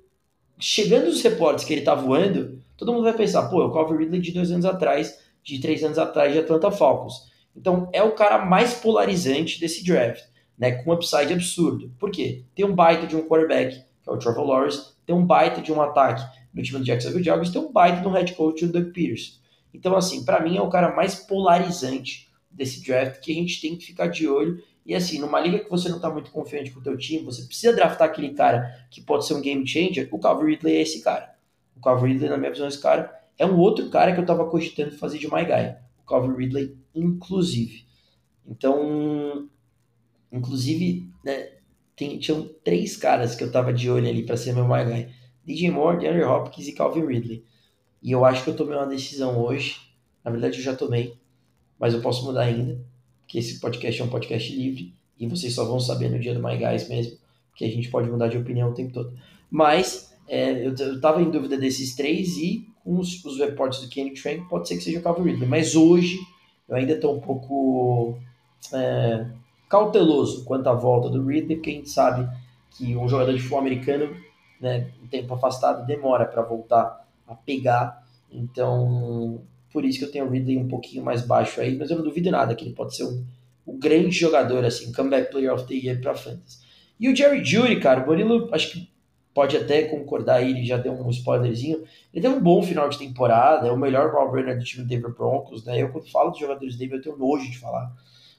chegando os reportes que ele está voando, todo mundo vai pensar, pô, é o Calvin Ridley de dois anos atrás, de três anos atrás de Atlanta Falcons. Então é o cara mais polarizante desse draft, né? Com um upside absurdo. Por quê? Tem um baita de um quarterback, que é o Trevor Lawrence, tem um baita de um ataque no time do Jacksonville Jaguars, tem um baita de um head coach, o Doug Peterson. Então, assim, para mim é o cara mais polarizante desse draft que a gente tem que ficar de olho. E assim, numa liga que você não tá muito confiante com o teu time, você precisa draftar aquele cara que pode ser um game changer, o Calvin Ridley é esse cara. O Calvin Ridley, na minha visão, esse cara é um outro cara que eu tava cogitando fazer de my guy. O Calvin Ridley inclusive. Então, inclusive, né, tem, tinham três caras que eu tava de olho ali para ser meu my guy. DJ Moore, DeAndre Hopkins e Calvin Ridley. E eu acho que eu tomei uma decisão hoje. Na verdade, eu já tomei, mas eu posso mudar ainda, porque esse podcast é um podcast livre e vocês só vão saber no dia do My Guys mesmo, que a gente pode mudar de opinião o tempo todo. Mas é, eu, eu tava em dúvida desses três e com os, os reportes do Kenny Trank, pode ser que seja o Calvin Ridley. Mas hoje eu ainda estou um pouco é, cauteloso quanto à volta do Ridley, porque a gente sabe que um jogador de futebol americano, né, um tempo afastado, demora para voltar a pegar. Então, por isso que eu tenho o Ridley um pouquinho mais baixo aí, mas eu não duvido nada que ele pode ser um, um grande jogador, assim, comeback player of the year para Fantasy. E o Jerry Judy, cara, o Murilo, acho que pode até concordar aí, ele já deu um spoilerzinho. Ele teve um bom final de temporada, é o melhor ball runner do time do Denver Broncos, né? Eu quando falo dos jogadores do Denver eu tenho nojo de falar.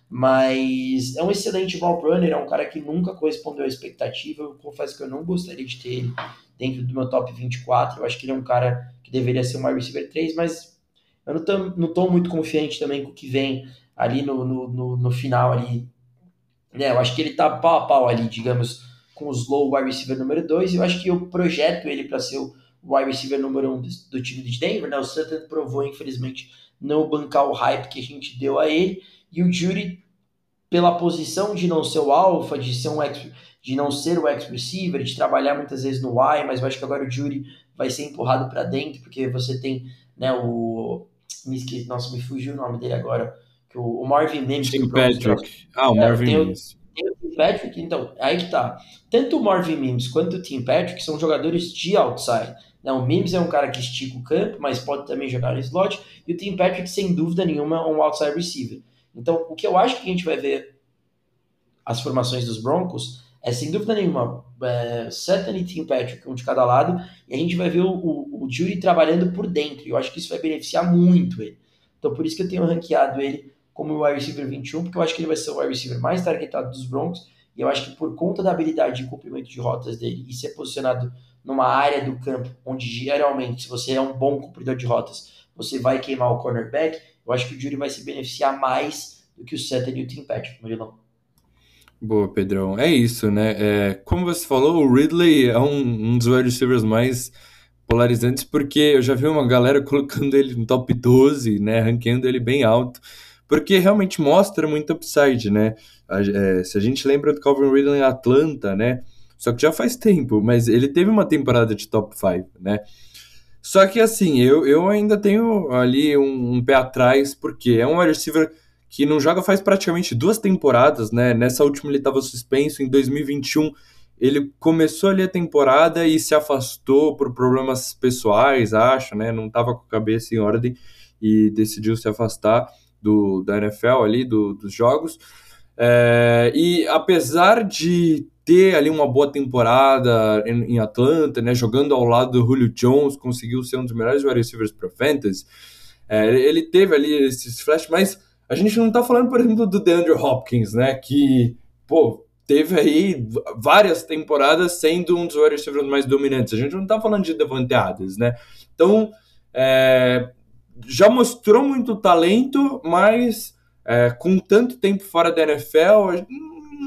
Mas é um excelente ball runner, é um cara que nunca correspondeu à expectativa. Eu confesso que eu não gostaria de ter ele dentro do meu top 24. Eu acho que ele é um cara que deveria ser um wide receiver 3, mas eu não tô, muito confiante também com o que vem ali no, no, no, no final ali. Né? Eu acho que ele tá pau a pau ali, digamos, com o Slow wide receiver número 2, e eu acho que eu projeto ele para ser o wide receiver número 1 um do, do, time de Denver, né? O Sutton provou, infelizmente, não bancar o hype que a gente deu a ele, e o Judy, pela posição de não ser o alfa, de ser um ex, de não ser o ex receiver, de trabalhar muitas vezes no Y, mas eu acho que agora o Judy vai ser empurrado para dentro, porque você tem, né, o me esqueci, nossa, me fugiu o nome dele agora, que o, o Marvin Mims. Tim Patrick. Ah, o é, Marvin Mims. Patrick, então, aí que tá. Tanto o Marvin Mims quanto o Tim Patrick são jogadores de outside. Né? O Mims é um cara que estica o campo, mas pode também jogar no slot. E o Tim Patrick, sem dúvida nenhuma, é um outside receiver. Então, o que eu acho que a gente vai ver as formações dos Broncos é sem dúvida nenhuma é, Sutton e Tim Patrick, um de cada lado, e a gente vai ver o, o, o trabalhando por dentro. E eu acho que isso vai beneficiar muito ele. Então por isso que eu tenho ranqueado ele como o wide receiver 21, porque eu acho que ele vai ser o wide receiver mais targetado dos Broncos, e eu acho que por conta da habilidade de cumprimento de rotas dele e ser posicionado numa área do campo onde geralmente, se você é um bom cumpridor de rotas, você vai queimar o cornerback, eu acho que o Jury vai se beneficiar mais do que o Sutton e o Tim Patrick, Murilão. Boa, Pedrão. É isso, né? É, como você falou, o Ridley é um, um dos wide receivers mais polarizantes, porque eu já vi uma galera (laughs) colocando ele no top 12, né? Ranqueando ele bem alto, porque realmente mostra muito upside, né? É, se a gente lembra do Calvin Ridley em Atlanta, né? Só que já faz tempo, mas ele teve uma temporada de top 5, né? Só que assim, eu, eu ainda tenho ali um, um pé atrás, porque é um wide receiver que não joga faz praticamente duas temporadas, né? Nessa última ele estava suspenso, em 2021 ele começou ali a temporada e se afastou por problemas pessoais, acho, né? Não estava com a cabeça em ordem e decidiu se afastar do, da NFL ali, do, dos jogos. É, e apesar de ter ali uma boa temporada em, em, Atlanta, né, jogando ao lado do Julio Jones, conseguiu ser um dos melhores wide receivers para fantasy, é, ele teve ali esses flashes, mas a gente não tá falando, por exemplo, do DeAndre Hopkins, né? Que, pô, teve aí várias temporadas sendo um dos wide receivers mais dominantes. A gente não tá falando de Devante Adams, né? Então, é, já mostrou muito talento, mas é, com tanto tempo fora da NFL,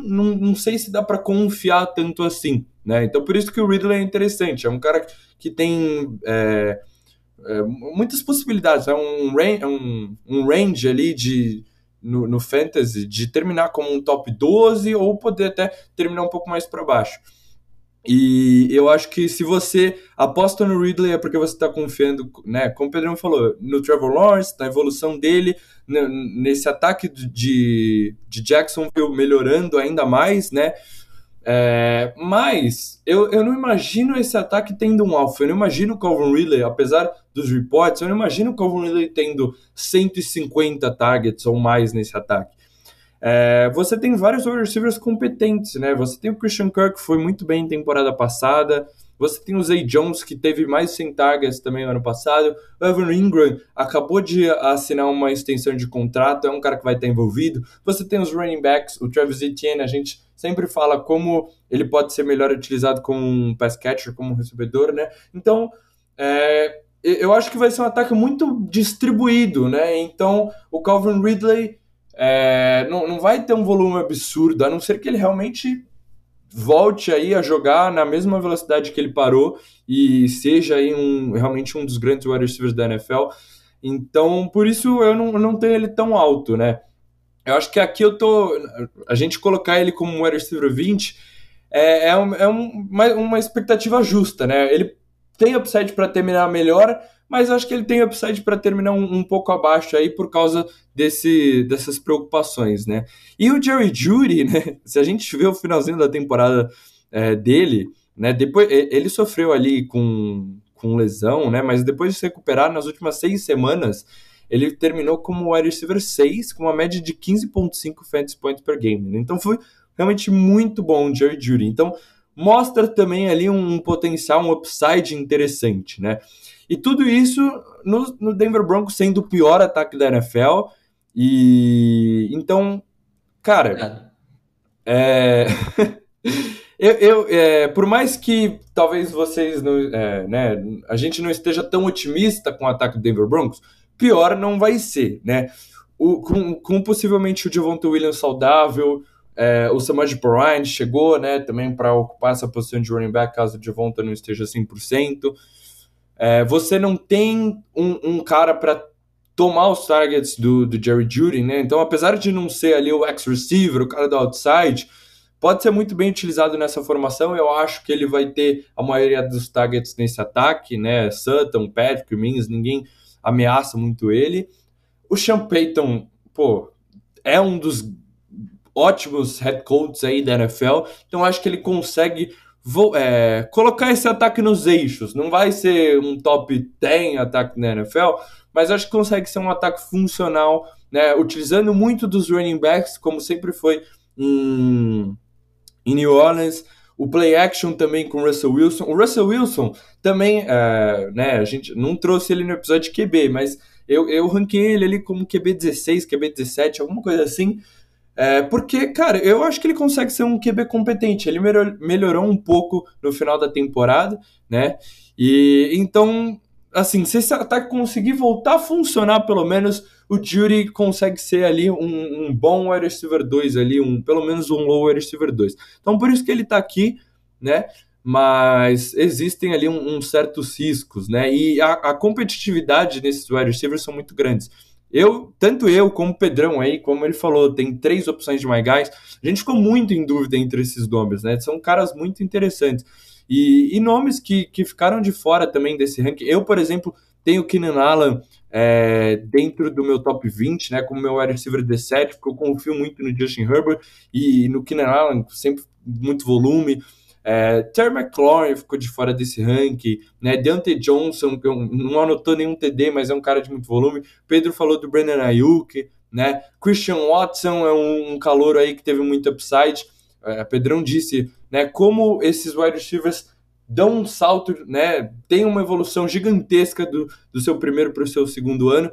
não, não sei se dá para confiar tanto assim, né? Então, por isso que o Ridley é interessante. É um cara que tem... É, é, muitas possibilidades, é um, é um, um range ali de no, no, Fantasy de terminar como um top 12 ou poder até terminar um pouco mais para baixo. E eu acho que se você aposta no Ridley é porque você está confiando, né? Como o Pedrão falou, no Trevor Lawrence, na evolução dele, nesse ataque de, de Jacksonville melhorando ainda mais, né? É, mas eu, eu não imagino esse ataque tendo um alfa. Eu não imagino o Calvin Ridley, apesar dos reports, eu não imagino o Calvin Ridley tendo 150 targets ou mais nesse ataque. É, você tem vários wide receivers competentes, né? Você tem o Christian Kirk, que foi muito bem em temporada passada. Você tem o Zay Jones, que teve mais 100 targets também no ano passado. O Evan Ingram acabou de assinar uma extensão de contrato, é um cara que vai estar envolvido. Você tem os running backs, o Travis Etienne, a gente sempre fala como ele pode ser melhor utilizado como um pass catcher, como um recebedor, né? Então, é, eu acho que vai ser um ataque muito distribuído, né? Então, o Calvin Ridley é, não, não vai ter um volume absurdo, a não ser que ele realmente volte aí a jogar na mesma velocidade que ele parou e seja aí um, realmente um dos grandes wide receivers da NFL. Então, por isso eu não, não tenho ele tão alto, né? Eu acho que aqui eu tô. A gente colocar ele como wide receiver 20 é, é, um, é um, uma, uma expectativa justa, né? Ele tem upside para terminar melhor, mas acho que ele tem upside para terminar um, um, pouco abaixo aí por causa desse, dessas preocupações, né? E o Jerry Judy, (laughs) né? Se a gente vê o finalzinho da temporada é, dele, né? Depois ele sofreu ali com, com lesão, né? Mas depois de se recuperar nas últimas seis semanas, ele terminou como wide receiver 6, com uma média de 15.5 fantasy points per game. Né? Então foi realmente muito bom o Jerry Judy. Então mostra também ali um potencial, um upside interessante, né? E tudo isso no, no Denver Broncos sendo o pior ataque da NFL. E então, cara, é... (laughs) eu, eu é, por mais que talvez vocês não, é, né, a gente não esteja tão otimista com o ataque do Denver Broncos, pior não vai ser, né? O, com, com possivelmente o Devonta Williams saudável, é, o Samaj Perrine chegou, né, também para ocupar essa posição de running back caso o Devonta não esteja 100%. É, você não tem um, um cara para tomar os targets do, do Jerry Judy, né? Então, apesar de não ser ali o ex-receiver, o cara do outside, pode ser muito bem utilizado nessa formação. Eu acho que ele vai ter a maioria dos targets nesse ataque, né? Sutton, Patrick, Mins, ninguém ameaça muito ele. O Sean Payton, pô, é um dos ótimos head coaches aí da NFL, então acho que ele consegue é, colocar esse ataque nos eixos. Não vai ser um top 10 ataque na NFL, mas acho que consegue ser um ataque funcional, né, utilizando muito dos running backs, como sempre foi em, em New Orleans. O play action também com o Russell Wilson. O Russell Wilson também, é, né, a gente não trouxe ele no episódio de QB, mas eu, eu ranquei ele ali como QB 16, QB 17, alguma coisa assim. É, porque, cara, eu acho que ele consegue ser um QB competente. Ele melhorou um pouco no final da temporada, né? E então, assim, se esse ataque conseguir voltar a funcionar, pelo menos, o Judy consegue ser ali um, um bom wide receiver 2 ali, um, pelo menos um low wide receiver 2. Então, por isso que ele tá aqui, né? Mas existem ali uns um, um certos riscos, né? E a, a competitividade nesses wide receivers são muito grandes. Eu, tanto eu como o Pedrão aí, como ele falou, tem três opções de My Guys. A gente ficou muito em dúvida entre esses nomes, né? São caras muito interessantes. E, e nomes que, que ficaram de fora também desse ranking. Eu, por exemplo, tenho o Keenan Allen é, dentro do meu top 20, né? Como meu wide receiver 17, porque eu confio muito no Justin Herbert e no Keenan Allen, sempre muito volume. É, Terry McLaurin ficou de fora desse ranking, né? Deontay Johnson, que não anotou nenhum TD, mas é um cara de muito volume. Pedro falou do Brandon Ayuk, né? Christian Watson é um, um calor aí que teve muito upside. É, Pedrão disse, né? Como esses wide receivers dão um salto, né? Tem uma evolução gigantesca do, do seu primeiro para o seu segundo ano.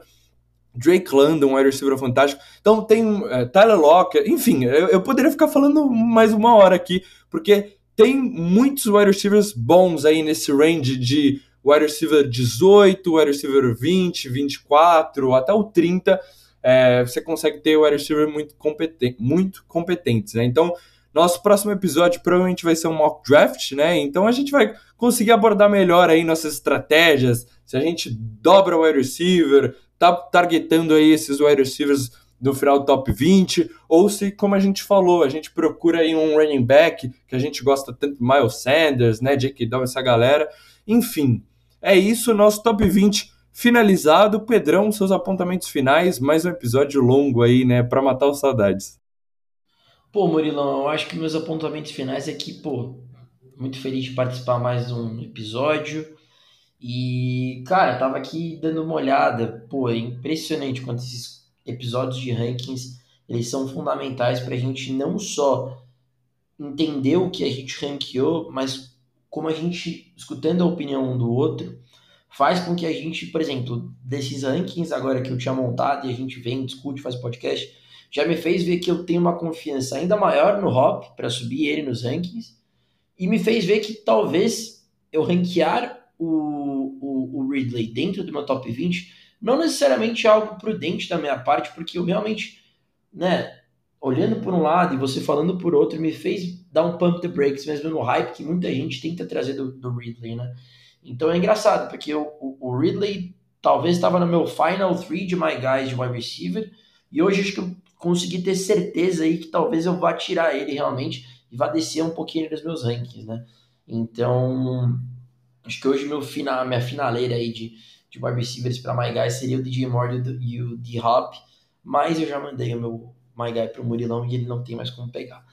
Drake London, um wide receiver fantástico. Então tem é, Tyler Locker, enfim, eu, eu, poderia ficar falando mais uma hora aqui, porque tem muitos wide receivers bons aí nesse range de wide receiver 18, wide receiver 20, 24, até o 30. É, você consegue ter wide receiver muito, competen muito competentes, né? Então, nosso próximo episódio provavelmente vai ser um mock draft, né? Então a gente vai conseguir abordar melhor aí nossas estratégias, se a gente dobra o wide receiver, tá targetando aí esses wide receivers no final do top 20, ou se, como a gente falou, a gente procura aí um running back, que a gente gosta tanto, Miles Sanders, né, Jake Down, essa galera. Enfim, é isso, nosso top 20 finalizado. Pedrão, seus apontamentos finais, mais um episódio longo aí, né, para matar os saudades. Pô, Murilão, eu acho que meus apontamentos finais é que, pô, muito feliz de participar mais de um episódio. E, cara, tava aqui dando uma olhada. Pô, é impressionante quanto esses episódios de rankings, eles são fundamentais para a gente não só entender o que a gente ranqueou, mas como a gente, escutando a opinião um do outro, faz com que a gente, por exemplo, desses rankings agora que eu tinha montado e a gente vem, discute, faz podcast, já me fez ver que eu tenho uma confiança ainda maior no Hop para subir ele nos rankings e me fez ver que talvez eu ranquear o, o, o Ridley dentro do meu top 20 não necessariamente algo prudente da minha parte, porque eu realmente, né, olhando por um lado e você falando por outro, me fez dar um pump the brakes, mesmo no hype que muita gente tenta trazer do, do Ridley, né? Então é engraçado, porque o, o, Ridley talvez estava no meu final three de my guys de wide receiver, e hoje acho que eu consegui ter certeza aí que talvez eu vá tirar ele realmente e vá descer um pouquinho nos meus rankings, né? Então, acho que hoje meu final, minha finaleira aí de de wide receivers para My Guy seria o DJ Moore e o D-Hop, mas eu já mandei o meu My Guy para o Murilão e ele não tem mais como pegar.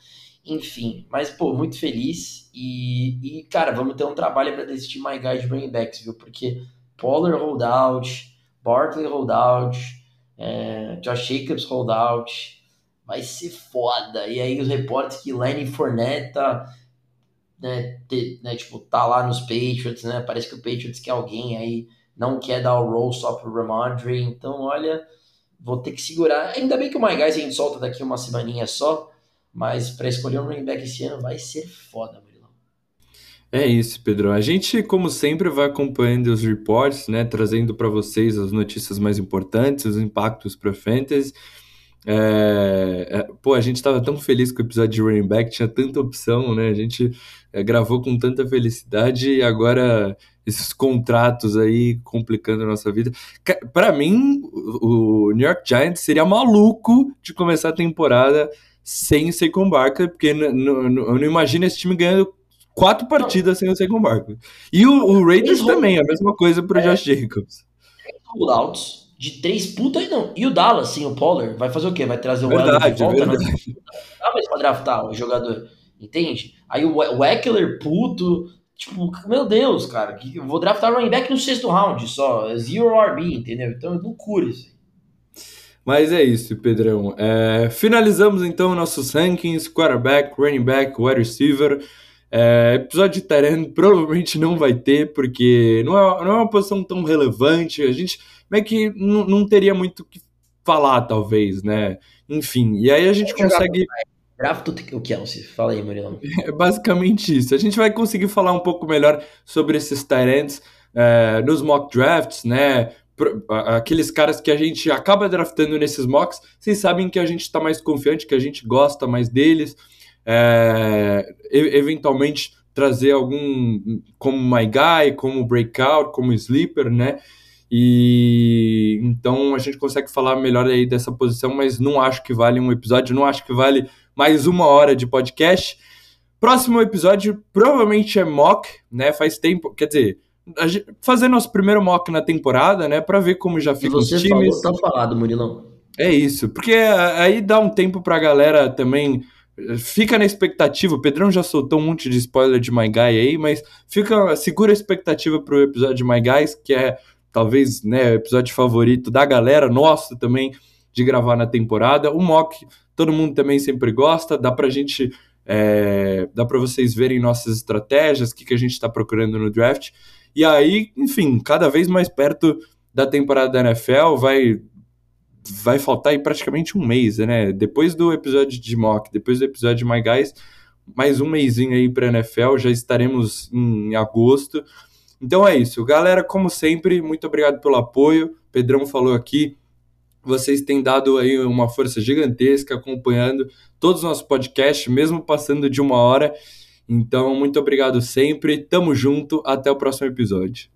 Enfim, mas pô, muito feliz e, e cara, vamos ter um trabalho para decidir My Guy de running backs, viu? Porque Pollard holdout, Barkley holdout, é, Josh Jacobs holdout, vai ser foda. E aí os reportes que Lenny Fournette tá, né, te, né, tipo, tá lá nos Patriots, né? Parece que o Patriots quer alguém aí não quer dar o roll só pro Ramondre, então olha, vou ter que segurar. Ainda bem que o My Guys a gente solta daqui uma semaninha só, mas para escolher um running back esse ano vai ser foda, Murilão. É isso, Pedro. A gente, como sempre, vai acompanhando os reports, né, trazendo para vocês as notícias mais importantes, os impactos para fantasy. É, é, pô, a gente estava tão feliz com o episódio de running back, tinha tanta opção, né? A gente é, gravou com tanta felicidade e agora esses contratos aí complicando a nossa vida. Para mim, o New York Giants seria maluco de começar a temporada sem o Saquon Barkley, porque eu não imagino esse time ganhando quatro partidas sem o Saquon Barkley. E o, o Raiders também, a mesma coisa para o é, Josh Jacobs. Rollouts de três putas, não. E o Dallas, sim, o Pollard, vai fazer o quê? Vai trazer o verdade, de volta? Verdade. Não dá mais pra draftar o jogador, entende? Aí o Eckler puto, Tipo, meu Deus, cara, eu vou draftar running back no sexto round só, zero RB, entendeu? Então é loucura isso. Mas é isso, Pedrão. É, finalizamos então nossos rankings: quarterback, running back, wide receiver. É, episódio de Tyrant provavelmente não vai ter, porque não é, não é uma posição tão relevante. A gente meio que não, teria muito o que falar, talvez, né? Enfim, e aí a gente consegue. Draft o Kelsey. Fala aí, Murilão. (laughs) É basicamente isso. A gente vai conseguir falar um pouco melhor sobre esses Tyrants é, nos mock drafts, né? Aqueles caras que a gente acaba draftando nesses mocks, vocês sabem que a gente está mais confiante, que a gente gosta mais deles é, eventualmente trazer algum como My Guy, como Breakout, como Sleeper, né? E então a gente consegue falar melhor aí dessa posição, mas não acho que vale um episódio, não acho que vale mais uma hora de podcast. Próximo episódio provavelmente é mock, né? Faz tempo, quer dizer, gente, fazer nosso primeiro mock na temporada, né? Para ver como já ficam os times. Falou, tá falado, Murilão. É isso, porque aí dá um tempo para a galera também Fica na expectativa, o Pedrão já soltou um monte de spoiler de My Guy aí, mas fica segura a expectativa pro episódio de My Guys, que é talvez né, episódio favorito da galera, nosso também, de gravar na temporada. O mock, todo mundo também sempre gosta, dá pra gente. É, dá para vocês verem nossas estratégias, o que, que a gente está procurando no draft. E aí, enfim, cada vez mais perto da temporada da NFL, vai vai faltar aí praticamente um mês, né? Depois do episódio de Mock, depois do episódio de My Guys, mais um mêsinho aí para NFL, já estaremos em agosto. Então é isso, galera. Como sempre, muito obrigado pelo apoio. Pedrão falou aqui, vocês têm dado aí uma força gigantesca acompanhando todos os nossos podcasts, mesmo passando de uma hora. Então, muito obrigado sempre. Tamo junto. Até o próximo episódio.